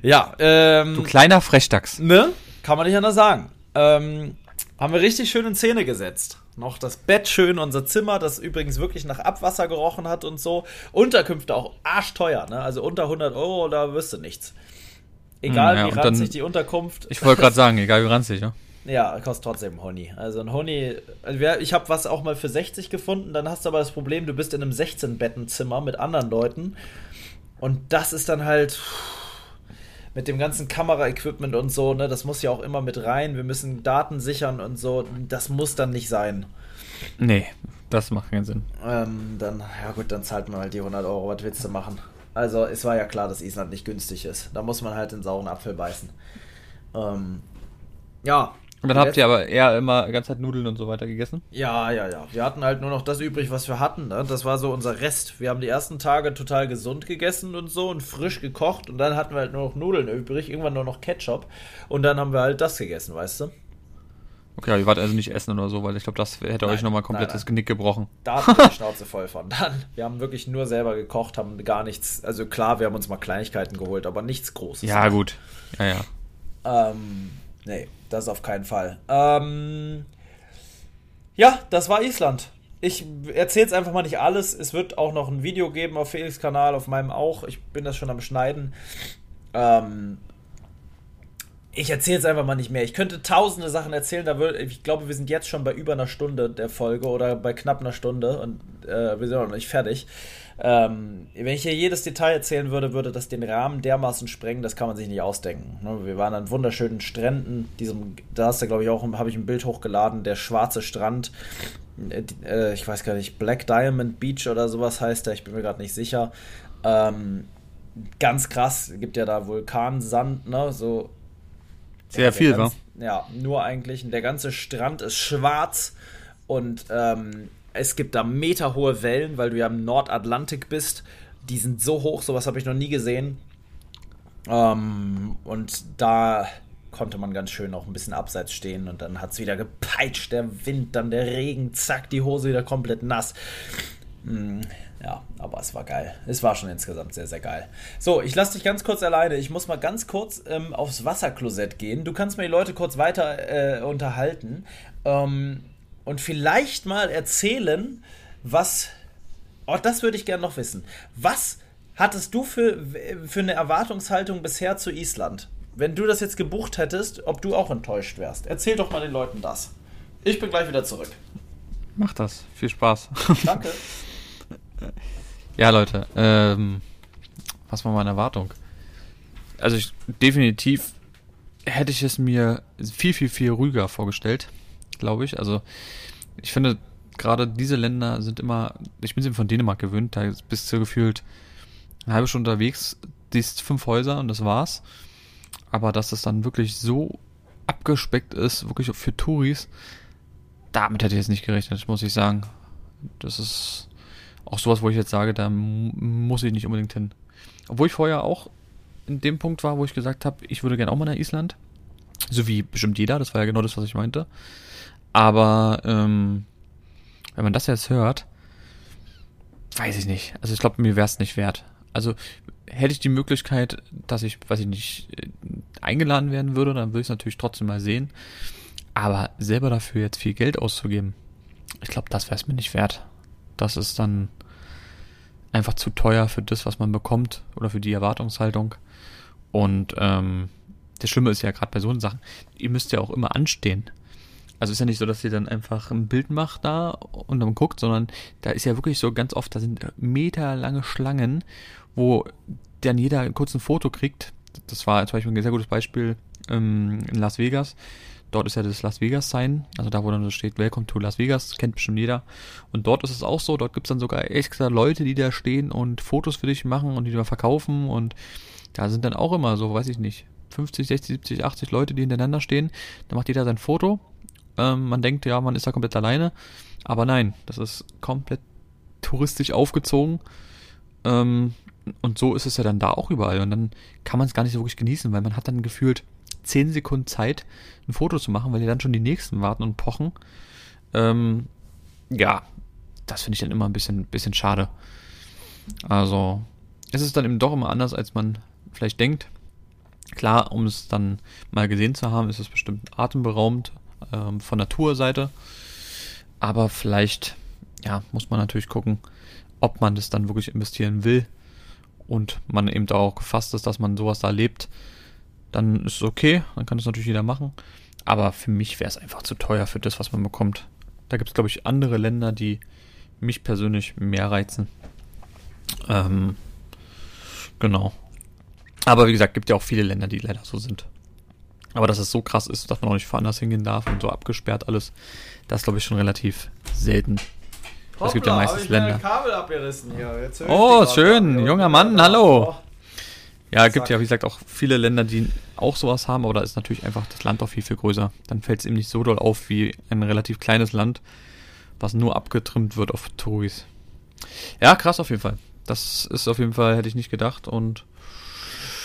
Ja, ähm. Du kleiner Frechdachs. Ne? Kann man nicht anders sagen. Ähm, haben wir richtig schön in Szene gesetzt. Noch das Bett schön, unser Zimmer, das übrigens wirklich nach Abwasser gerochen hat und so. Unterkünfte auch arschteuer, ne? Also unter 100 Euro, da wirst du nichts. Egal hm, ja, wie ranzig die Unterkunft. Ich wollte gerade sagen, egal wie ranzig, ja. Ja, kostet trotzdem Honey. Also ein Honey, also ich habe was auch mal für 60 gefunden, dann hast du aber das Problem, du bist in einem 16-Bettenzimmer mit anderen Leuten und das ist dann halt mit dem ganzen Kameraequipment und so, ne, das muss ja auch immer mit rein, wir müssen Daten sichern und so, das muss dann nicht sein. Nee, das macht keinen Sinn. Ähm, dann, ja gut, dann zahlt man halt die 100 Euro, was willst du machen? Also es war ja klar, dass Island nicht günstig ist. Da muss man halt den sauren Apfel beißen. Ähm, ja, und dann habt ihr aber eher immer die ganze Zeit Nudeln und so weiter gegessen? Ja, ja, ja. Wir hatten halt nur noch das übrig, was wir hatten. Ne? Das war so unser Rest. Wir haben die ersten Tage total gesund gegessen und so und frisch gekocht. Und dann hatten wir halt nur noch Nudeln übrig, irgendwann nur noch Ketchup. Und dann haben wir halt das gegessen, weißt du? Okay, ihr wart also nicht essen oder so, weil ich glaube, das hätte nein, euch nochmal komplett das Genick gebrochen. Da hatten wir die Schnauze voll von. Dann, wir haben wirklich nur selber gekocht, haben gar nichts. Also klar, wir haben uns mal Kleinigkeiten geholt, aber nichts Großes. Ja, gut. Ja, ja. Ähm, nee. Das auf keinen Fall. Ähm, ja, das war Island. Ich erzähle jetzt einfach mal nicht alles. Es wird auch noch ein Video geben auf Felix Kanal, auf meinem auch. Ich bin das schon am Schneiden. Ähm, ich erzähle jetzt einfach mal nicht mehr. Ich könnte tausende Sachen erzählen. Da würd, ich glaube, wir sind jetzt schon bei über einer Stunde der Folge oder bei knapp einer Stunde und äh, wir sind noch nicht fertig. Ähm, wenn ich hier jedes Detail erzählen würde, würde das den Rahmen dermaßen sprengen, das kann man sich nicht ausdenken. Ne? Wir waren an wunderschönen Stränden, diesem, da hast du, glaube ich, auch, habe ich ein Bild hochgeladen, der schwarze Strand, äh, äh, ich weiß gar nicht, Black Diamond Beach oder sowas heißt der, ich bin mir gerade nicht sicher. Ähm, ganz krass, gibt ja da Vulkansand, ne, so. Sehr ja, viel, wa? Ja, nur eigentlich. Der ganze Strand ist schwarz und ähm, es gibt da meterhohe Wellen, weil du ja im Nordatlantik bist. Die sind so hoch, sowas habe ich noch nie gesehen. Ähm, und da konnte man ganz schön auch ein bisschen abseits stehen und dann hat es wieder gepeitscht, der Wind, dann der Regen, zack, die Hose wieder komplett nass. Ja, aber es war geil. Es war schon insgesamt sehr, sehr geil. So, ich lasse dich ganz kurz alleine. Ich muss mal ganz kurz ähm, aufs Wasserklosett gehen. Du kannst mir die Leute kurz weiter äh, unterhalten. Ähm, und vielleicht mal erzählen, was. Oh, das würde ich gerne noch wissen. Was hattest du für, für eine Erwartungshaltung bisher zu Island? Wenn du das jetzt gebucht hättest, ob du auch enttäuscht wärst. Erzähl doch mal den Leuten das. Ich bin gleich wieder zurück. Mach das. Viel Spaß. Danke. ja, Leute. Ähm, was war meine Erwartung? Also ich, definitiv hätte ich es mir viel, viel, viel ruhiger vorgestellt glaube ich. Also ich finde, gerade diese Länder sind immer, ich bin sie von Dänemark gewöhnt, da bist du gefühlt eine halbe Stunde unterwegs, siehst fünf Häuser und das war's. Aber dass das dann wirklich so abgespeckt ist, wirklich für Touris, damit hätte ich jetzt nicht gerechnet, muss ich sagen. Das ist auch sowas, wo ich jetzt sage, da muss ich nicht unbedingt hin. Obwohl ich vorher auch in dem Punkt war, wo ich gesagt habe, ich würde gerne auch mal nach Island. So wie bestimmt jeder, das war ja genau das, was ich meinte. Aber ähm, wenn man das jetzt hört, weiß ich nicht. Also ich glaube, mir wäre es nicht wert. Also hätte ich die Möglichkeit, dass ich, weiß ich nicht, äh, eingeladen werden würde, dann würde ich es natürlich trotzdem mal sehen. Aber selber dafür jetzt viel Geld auszugeben, ich glaube, das wäre es mir nicht wert. Das ist dann einfach zu teuer für das, was man bekommt oder für die Erwartungshaltung. Und ähm, das Schlimme ist ja gerade bei so Sachen, ihr müsst ja auch immer anstehen. Also ist ja nicht so, dass ihr dann einfach ein Bild macht da und dann guckt, sondern da ist ja wirklich so ganz oft, da sind meterlange Schlangen, wo dann jeder ein kurzes Foto kriegt. Das war zum Beispiel ein sehr gutes Beispiel ähm, in Las Vegas. Dort ist ja das Las Vegas Sign, also da, wo dann steht, Welcome to Las Vegas, kennt bestimmt jeder. Und dort ist es auch so, dort gibt es dann sogar extra Leute, die da stehen und Fotos für dich machen und die da verkaufen und da sind dann auch immer so, weiß ich nicht, 50, 60, 70, 80 Leute, die hintereinander stehen. Da macht jeder sein Foto ähm, man denkt, ja, man ist da komplett alleine. Aber nein, das ist komplett touristisch aufgezogen. Ähm, und so ist es ja dann da auch überall. Und dann kann man es gar nicht so wirklich genießen, weil man hat dann gefühlt 10 Sekunden Zeit, ein Foto zu machen, weil die dann schon die nächsten warten und pochen. Ähm, ja, das finde ich dann immer ein bisschen, bisschen schade. Also, es ist dann eben doch immer anders, als man vielleicht denkt. Klar, um es dann mal gesehen zu haben, ist es bestimmt atemberaubend ähm, von Naturseite. Aber vielleicht, ja, muss man natürlich gucken, ob man das dann wirklich investieren will und man eben auch gefasst ist, dass man sowas da erlebt, dann ist es okay, dann kann das natürlich jeder machen. Aber für mich wäre es einfach zu teuer für das, was man bekommt. Da gibt es, glaube ich, andere Länder, die mich persönlich mehr reizen. Ähm, genau. Aber wie gesagt, gibt ja auch viele Länder, die leider so sind. Aber dass es so krass ist, dass man auch nicht woanders hingehen darf und so abgesperrt alles, das glaube ich schon relativ selten. Hoppla, es gibt ja meistens Länder. Kabel abgerissen hier. oh, schön, junger Mann, hallo. Ja, es gibt ja, wie gesagt, auch viele Länder, die auch sowas haben, aber da ist natürlich einfach das Land auch viel, viel größer. Dann fällt es eben nicht so doll auf wie ein relativ kleines Land, was nur abgetrimmt wird auf Touris. Ja, krass auf jeden Fall. Das ist auf jeden Fall, hätte ich nicht gedacht und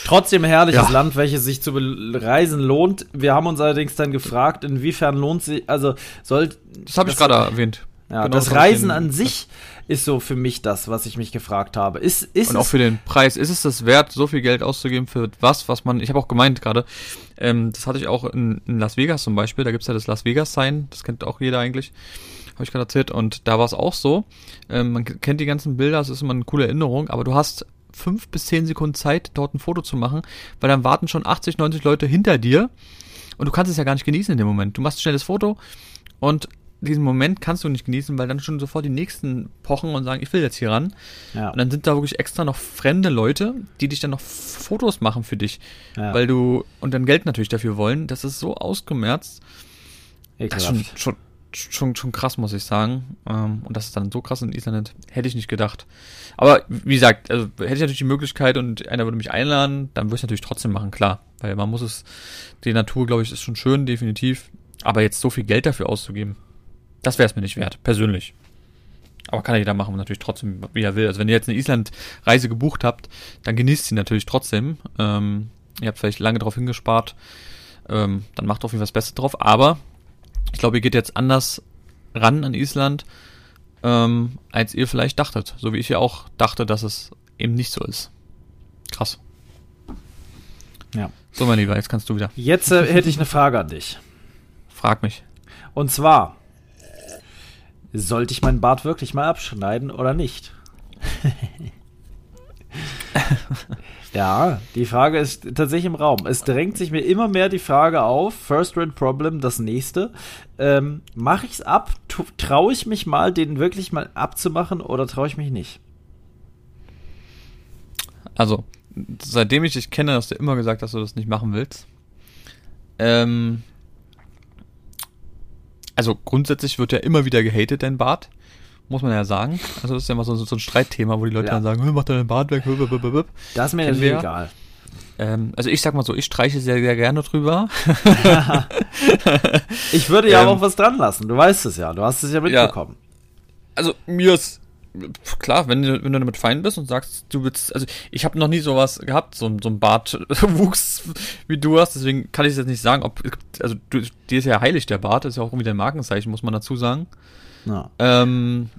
Trotzdem herrliches ja. Land, welches sich zu bereisen lohnt. Wir haben uns allerdings dann gefragt, inwiefern lohnt sich, also soll. Das habe ich gerade erwähnt. Ja, genau das Reisen an sich ist so für mich das, was ich mich gefragt habe. Ist, ist und auch für den Preis. Ist es das wert, so viel Geld auszugeben für was, was man, ich habe auch gemeint gerade, ähm, das hatte ich auch in, in Las Vegas zum Beispiel, da gibt's ja das Las Vegas-Sign, das kennt auch jeder eigentlich, habe ich gerade erzählt, und da war es auch so, ähm, man kennt die ganzen Bilder, es ist immer eine coole Erinnerung, aber du hast fünf bis zehn Sekunden Zeit, dort ein Foto zu machen, weil dann warten schon 80, 90 Leute hinter dir und du kannst es ja gar nicht genießen in dem Moment. Du machst ein schnelles Foto und diesen Moment kannst du nicht genießen, weil dann schon sofort die nächsten pochen und sagen, ich will jetzt hier ran. Ja. Und dann sind da wirklich extra noch fremde Leute, die dich dann noch Fotos machen für dich, ja. weil du und dann Geld natürlich dafür wollen. Das ist so ausgemerzt. Ekelhaft. Das ist schon, schon, schon, schon krass, muss ich sagen. Ähm, und das ist dann so krass in Island, hätte ich nicht gedacht. Aber wie gesagt, also hätte ich natürlich die Möglichkeit und einer würde mich einladen, dann würde ich es natürlich trotzdem machen, klar. Weil man muss es, die Natur, glaube ich, ist schon schön, definitiv. Aber jetzt so viel Geld dafür auszugeben, das wäre es mir nicht wert, persönlich. Aber kann ja jeder machen, natürlich trotzdem, wie er will. Also wenn ihr jetzt eine Island-Reise gebucht habt, dann genießt sie natürlich trotzdem. Ähm, ihr habt vielleicht lange drauf hingespart, ähm, dann macht auf jeden Fall das Beste drauf. Aber ich glaube, ihr geht jetzt anders ran an Island, ähm, als ihr vielleicht dachtet. So wie ich ja auch dachte, dass es eben nicht so ist. Krass. Ja. So, mein Lieber, jetzt kannst du wieder. Jetzt äh, hätte ich eine Frage an dich. Frag mich. Und zwar, sollte ich meinen Bart wirklich mal abschneiden oder nicht? ja, die Frage ist tatsächlich im Raum. Es drängt sich mir immer mehr die Frage auf, First Rate Problem, das nächste. Ähm, Mache ich es ab? Traue ich mich mal, den wirklich mal abzumachen oder traue ich mich nicht? Also, seitdem ich dich kenne, hast du immer gesagt, dass du das nicht machen willst. Ähm, also grundsätzlich wird ja immer wieder gehatet, dein Bart. Muss man ja sagen. Also das ist ja immer so, so ein Streitthema, wo die Leute ja. dann sagen, mach deinen Bart weg. Das ist mir Kennen egal. Ähm, also ich sag mal so, ich streiche sehr, sehr gerne drüber. ich würde ja ähm, auch was dran lassen, du weißt es ja, du hast es ja mitbekommen. Ja, also mir ist klar, wenn du, wenn du damit fein bist und sagst, du willst, also ich habe noch nie sowas gehabt, so, so ein Bartwuchs wie du hast, deswegen kann ich es jetzt nicht sagen, ob, also du, dir ist ja heilig der Bart, ist ja auch irgendwie dein Markenzeichen, muss man dazu sagen. Ja. Ähm,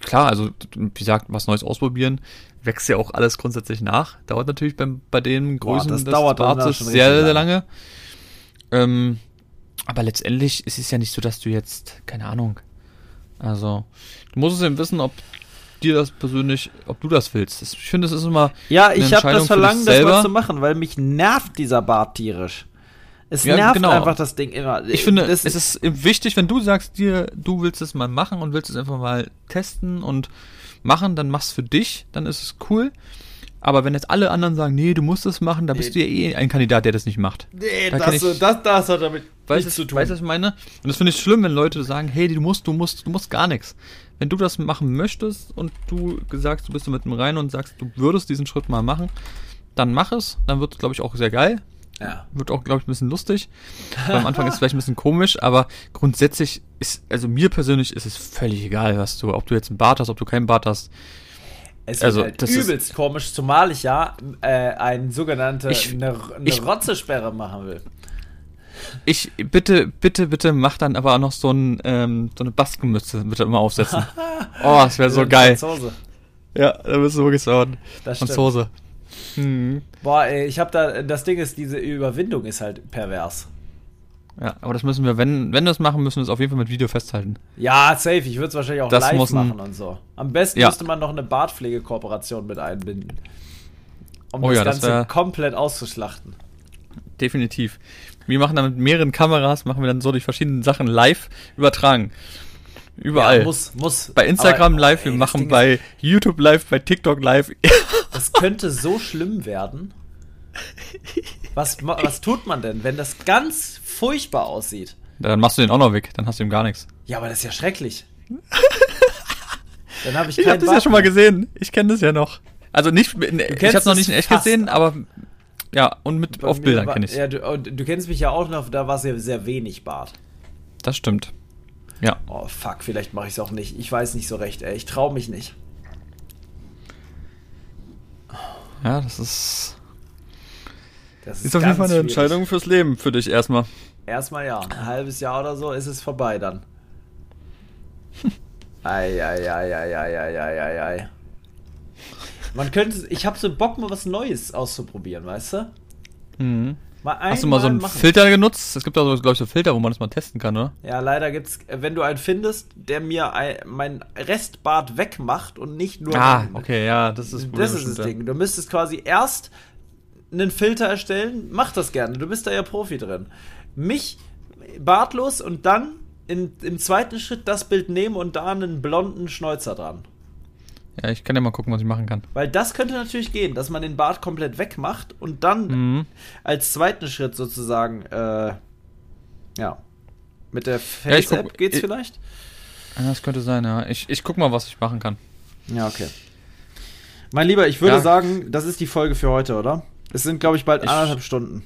klar, also wie gesagt, was Neues ausprobieren, wächst ja auch alles grundsätzlich nach, dauert natürlich beim, bei den Größen Boah, das des dauert Bartes sehr, sehr lange. Ähm, aber letztendlich ist es ja nicht so, dass du jetzt, keine Ahnung, also, du musst es eben wissen, ob dir das persönlich, ob du das willst. Ich finde, es ist immer. Ja, ich habe das Verlangen, das mal zu machen, weil mich nervt dieser Bart tierisch. Es ja, nervt genau. einfach das Ding immer. Ich finde, das es ist wichtig, wenn du sagst dir, du willst es mal machen und willst es einfach mal testen und machen, dann mach's für dich, dann ist es cool. Aber wenn jetzt alle anderen sagen, nee, du musst es machen, dann nee. bist du ja eh ein Kandidat, der das nicht macht. Nee, da das, ich, das, das hat damit weißt, nichts zu tun. Weißt du, was ich meine? Und das finde ich schlimm, wenn Leute sagen, hey, du musst, du musst, du musst gar nichts. Wenn du das machen möchtest und du sagst, du bist mit dem rein und sagst, du würdest diesen Schritt mal machen, dann mach es. Dann wird es, glaube ich, auch sehr geil. Ja. Wird auch, glaube ich, ein bisschen lustig. Am Anfang ist es vielleicht ein bisschen komisch, aber grundsätzlich ist, also mir persönlich ist es völlig egal, was du, ob du jetzt einen Bart hast, ob du keinen Bart hast Es Also, halt das ist- übelst komisch, zumal ich ja äh, ein sogenannte Ich- eine, eine ich- Rotzesperre machen will. Ich, bitte, bitte, bitte mach dann aber auch noch so, ein, ähm, so eine Baskenmütze bitte immer aufsetzen. oh, das wäre so geil. Franzose. Ja, da bist du wirklich Das stimmt. Franzose. Hm. Boah, ey, ich hab da, das Ding ist, diese Überwindung ist halt pervers. Ja, aber das müssen wir, wenn, wenn wir das machen, müssen wir es auf jeden Fall mit Video festhalten. Ja, safe. Ich würde es wahrscheinlich auch Das live machen und so. Am besten Ja. müsste man noch eine Bartpflegekooperation mit einbinden. Um Oh das ja, das Ganze wär- komplett auszuschlachten. Definitiv. Wir machen dann mit mehreren Kameras, machen wir dann so die verschiedenen Sachen live übertragen. Überall. Ja, muss, muss. bei Instagram Aber, live, ey, wir das machen bei YouTube live, bei TikTok live. Das könnte so schlimm werden. Was, was tut man denn, wenn das ganz furchtbar aussieht? dann machst du den auch noch weg, dann hast du ihm gar nichts. Ja, aber das ist ja schrecklich. Dann habe ich Ich keinen habe das ja Bart schon mal gesehen. Ich kenne das ja noch. Also nicht, ich habe noch nicht in echt fast. gesehen, aber ja, und mit auf Bildern kenne ich. Ja, du, oh, du, kennst mich ja auch noch, da war es ja sehr wenig Bart. Das stimmt. Ja. Oh fuck, vielleicht mache ich es auch nicht. Ich weiß nicht so recht, ey. Ich traue mich nicht. Ja, das ist. Das ist, ist auf jeden Fall eine schwierig. Entscheidung fürs Leben für dich erstmal. Erstmal ja. Ein halbes Jahr oder so ist es vorbei dann. Ei, ei, ei, ei, ei, ei, ei, ei, ei. Man könnte, ich habe so Bock, mal was Neues auszuprobieren, weißt du? Mhm. Mal Hast du mal so einen machen. Filter genutzt? Es gibt auch, glaube ich, so Filter, wo man das mal testen kann, oder? Ja, leider gibt's, wenn du einen findest, der mir ein, mein Restbart wegmacht und nicht nur. Ah, okay, ja, das ist Das ist das Ding. Du müsstest quasi erst einen Filter erstellen. Mach das gerne. Du bist da ja Profi drin. Mich bartlos und dann in, im zweiten Schritt das Bild nehmen und da einen blonden Schnäuzer dran. Ja, ich kann ja mal gucken, was ich machen kann. Weil das könnte natürlich gehen, dass man den Bart komplett wegmacht und dann Mhm. als zweiten Schritt sozusagen, äh, ja, mit der Ja, Face-App guck- geht's ich- vielleicht? Ja, das könnte sein, ja. Ich, ich guck mal, was ich machen kann. Ja, okay. Mein Lieber, ich würde Ja. sagen, das ist die Folge für heute, oder? Es sind, glaube ich, bald Ich- anderthalb Stunden.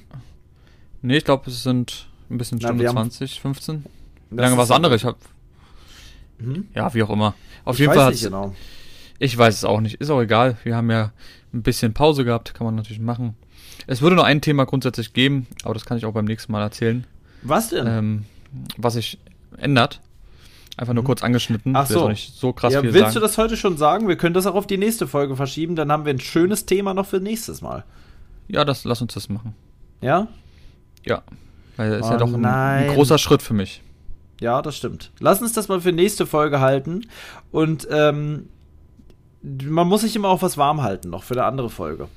Nee, ich glaube, es sind ein bisschen Na, Stunde haben- 20, 15. Wie lange war das andere? Ich hab, Mhm. ja, wie auch immer. Auf Ich jeden Fall nicht genau. Ich weiß es auch nicht. Ist auch egal. Wir haben ja ein bisschen Pause gehabt. Kann man natürlich machen. Es würde nur ein Thema grundsätzlich geben, aber das kann ich auch beim nächsten Mal erzählen. Was denn? Ähm, was sich ändert. Einfach nur kurz angeschnitten. Mhm. Ach so. nicht so krass ja, viel willst sagen. du das heute schon sagen? Wir können das auch auf die nächste Folge verschieben, dann haben wir ein schönes Thema noch für nächstes Mal. Ja, das, lass uns das machen. Ja? Ja. Weil es ist Oh ja doch ein, ein großer Schritt für mich. Ja, das stimmt. Lass uns das mal für nächste Folge halten. Und ähm, man muss sich immer auf was warm halten, noch für eine andere Folge.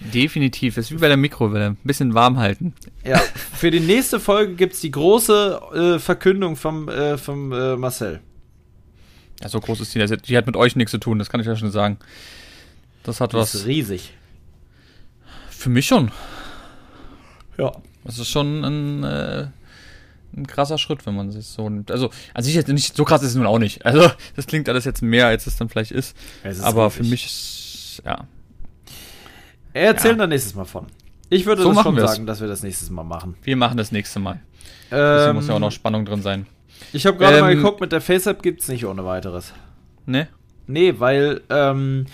Definitiv. Das ist wie bei der Mikrowelle. Ein bisschen warm halten. Ja, für die nächste Folge gibt es die große äh, Verkündung vom, äh, vom äh, Marcel. Ja, so groß ist die. Die hat mit euch nichts zu tun, das kann ich ja schon sagen. Das hat Das ist was. riesig. Für mich schon. Ja. Das ist schon ein, äh, ein krasser Schritt, wenn man sich so nimmt. Also, an sich jetzt nicht, so krass ist es nun auch nicht. Also, das klingt alles jetzt mehr, als es dann vielleicht ist. Ist Aber riesig. für mich ist, ja. Er erzählt Ja. dann nächstes Mal von. Ich würde So das schon wir's. sagen, dass wir das nächstes Mal machen. Wir machen das nächste Mal. Ähm, muss ja auch noch Spannung drin sein. ich habe gerade mal Ähm, geguckt, mit der Face-App gibt es nicht ohne weiteres. Ne? Nee, weil ähm,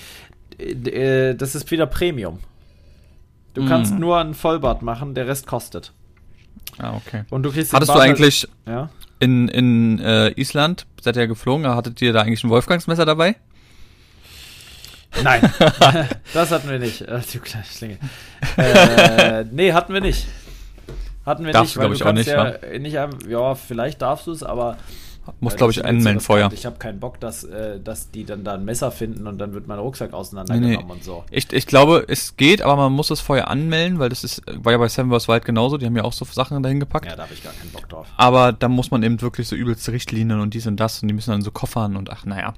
äh, das ist wieder Premium. Du Mhm. kannst nur einen Vollbart machen, der Rest kostet. Ah, okay. Und du kriegst Hattest du eigentlich Halt, ja? in, in äh, Island, seid ihr geflogen, hattet ihr da eigentlich ein Wolfgangsmesser dabei? Nein, das hatten wir nicht. Äh, du kleine Schlinge. Äh, nee, hatten wir nicht. Hatten wir Darfst nicht, du, weil glaub ich, du auch kannst nicht, ja, nicht ja, vielleicht darfst du es, aber Muss, glaube ich, riskant. Feuer. Ich habe keinen Bock, dass, äh, dass die dann da ein Messer finden und dann wird mein Rucksack Nee, nee. auseinandergenommen und so. Ich, ich glaube, es geht, aber man muss das vorher anmelden, weil das ist, war ja bei Seven vs. Wild genauso, die haben ja auch so Sachen dahin gepackt. Ja, da habe ich gar keinen Bock drauf. Aber da muss man eben wirklich so übelste Richtlinien und dies und das und die müssen dann so koffern und ach naja.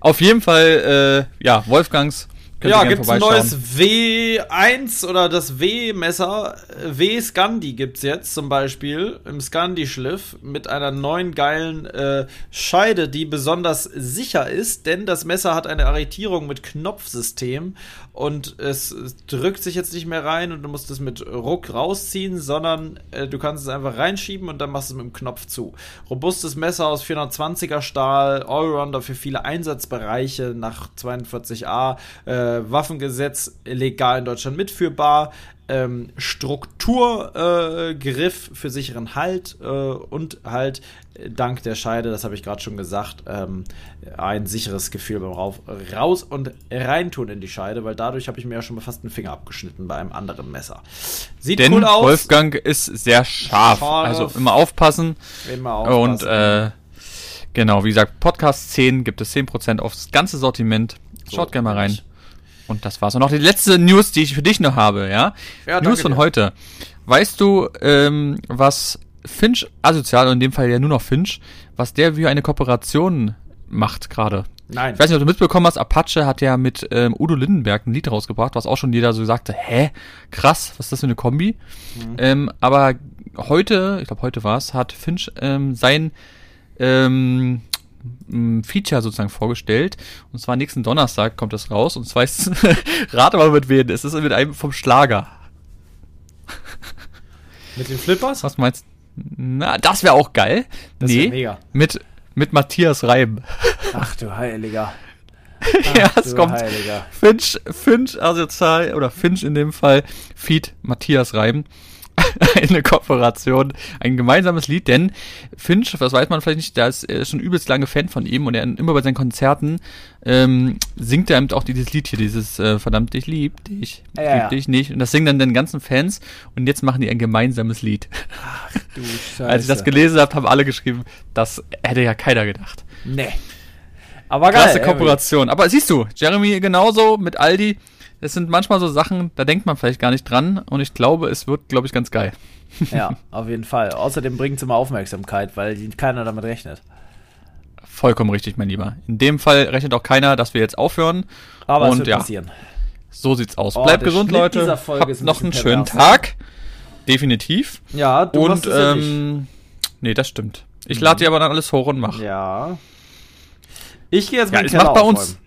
Auf jeden Fall, äh, ja, Wolfgangs Könnt ja, gibt's ein neues W1 oder das W-Messer. W-Scandi gibt's jetzt zum Beispiel im Scandi-Schliff mit einer neuen geilen äh, Scheide, die besonders sicher ist, denn das Messer hat eine Arretierung mit Knopfsystem und es drückt sich jetzt nicht mehr rein und du musst es mit Ruck rausziehen, sondern äh, du kannst es einfach reinschieben und dann machst du es mit dem Knopf zu. Robustes Messer aus 420er Stahl, Allrounder für viele Einsatzbereiche nach 42a, äh, Waffengesetz legal in Deutschland mitführbar, ähm, Strukturgriff äh, für sicheren Halt äh, und halt dank der Scheide, das habe ich gerade schon gesagt, ähm, ein sicheres Gefühl beim Rauf, raus und reintun in die Scheide, weil dadurch habe ich mir ja schon mal fast einen Finger abgeschnitten bei einem anderen Messer. Sieht Denn cool aus. Wolfgang ist sehr scharf. Scharf. Also immer aufpassen. Immer aufpassen. Und äh, genau, wie gesagt, Podcast 10 gibt es 10% aufs ganze Sortiment. Schaut So, gerne mal rein. Und das war's. Und noch die letzte News, die ich für dich noch habe, ja? Ja, News von dir. heute. Weißt du, ähm, was Finch asozial, und in dem Fall ja nur noch Finch, was der für eine Kooperation macht gerade? Nein. Ich weiß nicht, ob du mitbekommen hast, Apache hat ja mit ähm, Udo Lindenberg ein Lied rausgebracht, was auch schon jeder so sagte, hä, krass, was ist das für eine Kombi? Mhm. Ähm, aber heute, ich glaube heute war's, hat Finch ähm, sein ähm, Feature sozusagen vorgestellt. Und zwar nächsten Donnerstag kommt das raus. Und zwar ist, rate mal mit wem, es ist mit einem vom Schlager. Mit den Flippers? Was meinst Na, das wäre auch geil. Das nee, mega. mit, mit Matthias Reim. Ach du Heiliger. ja, Ach, es du kommt Heiliger. Finch, Finch asozial, oder Finch in dem Fall, Feed Matthias Reim. Eine Kooperation, ein gemeinsames Lied, denn Finch, das weiß man vielleicht nicht, der ist äh, schon übelst lange Fan von ihm und er immer bei seinen Konzerten ähm, singt er eben auch dieses Lied hier, dieses äh, verdammt, ich lieb dich, ich Ja, lieb ja. dich nicht. Und das singen dann den ganzen Fans und jetzt machen die ein gemeinsames Lied. Du Scheiße. Als ich das gelesen habe, haben alle geschrieben, das hätte ja keiner gedacht. Nee. Aber geil. Irgendwie. Kooperation. Aber siehst du, Jeremy genauso mit Aldi. Es sind manchmal so Sachen, da denkt man vielleicht gar nicht dran. Und ich glaube, es wird, glaube ich, ganz geil. Ja, auf jeden Fall. Außerdem bringt es immer Aufmerksamkeit, weil keiner damit rechnet. Vollkommen richtig, mein Lieber. In dem Fall rechnet auch keiner, dass wir jetzt aufhören. Aber es Und wird ja. passieren. So sieht's aus. Oh, Bleibt gesund, Schnitt Leute. Habt ist ein noch einen schönen pervers, Tag. Definitiv. Ja, du machst Und es ja ähm, nee, das stimmt. Ich lade dir aber dann alles hoch und mach. Ja. Ich gehe jetzt Ja, meinen es Keller macht bei aufräumen. uns.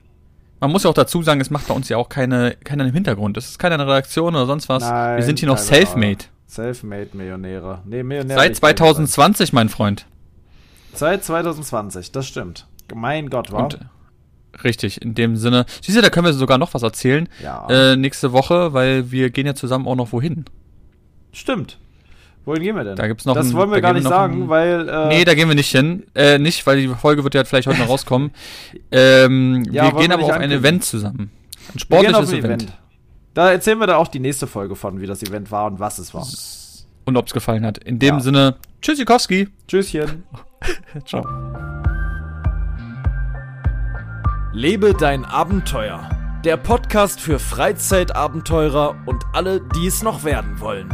Man muss ja auch dazu sagen, es macht bei uns ja auch keine, keiner im Hintergrund. Es ist der Redaktion oder sonst was. Nein, Wir sind hier noch keine self-made. Selfmade-Millionäre. Nee, Millionäre. Seit ich bin 2020, mein Freund. Seit 2020, das stimmt. Mein Gott, wa? Und, richtig, in dem Sinne. Siehst du, da können wir sogar noch was erzählen. Ja. Äh, nächste Woche, weil wir gehen ja zusammen auch noch wohin. Stimmt. Wohin gehen wir denn? Da gibt's noch das ein- wollen wir da gar nicht sagen, ein- weil. Äh, nee, da gehen wir nicht hin. Äh, nicht, weil die Folge wird ja vielleicht heute noch rauskommen. Ähm, Ja, wir gehen wir aber auf ein. Event zusammen. Ein sportliches ein Event. Event. Da erzählen wir da auch die nächste Folge von, wie das Event war und was es war. Und ob es gefallen hat. In dem Ja. Sinne, Tschüssikowski. Tschüsschen. Ciao. Lebe dein Abenteuer. Der Podcast für Freizeitabenteurer und alle, die es noch werden wollen.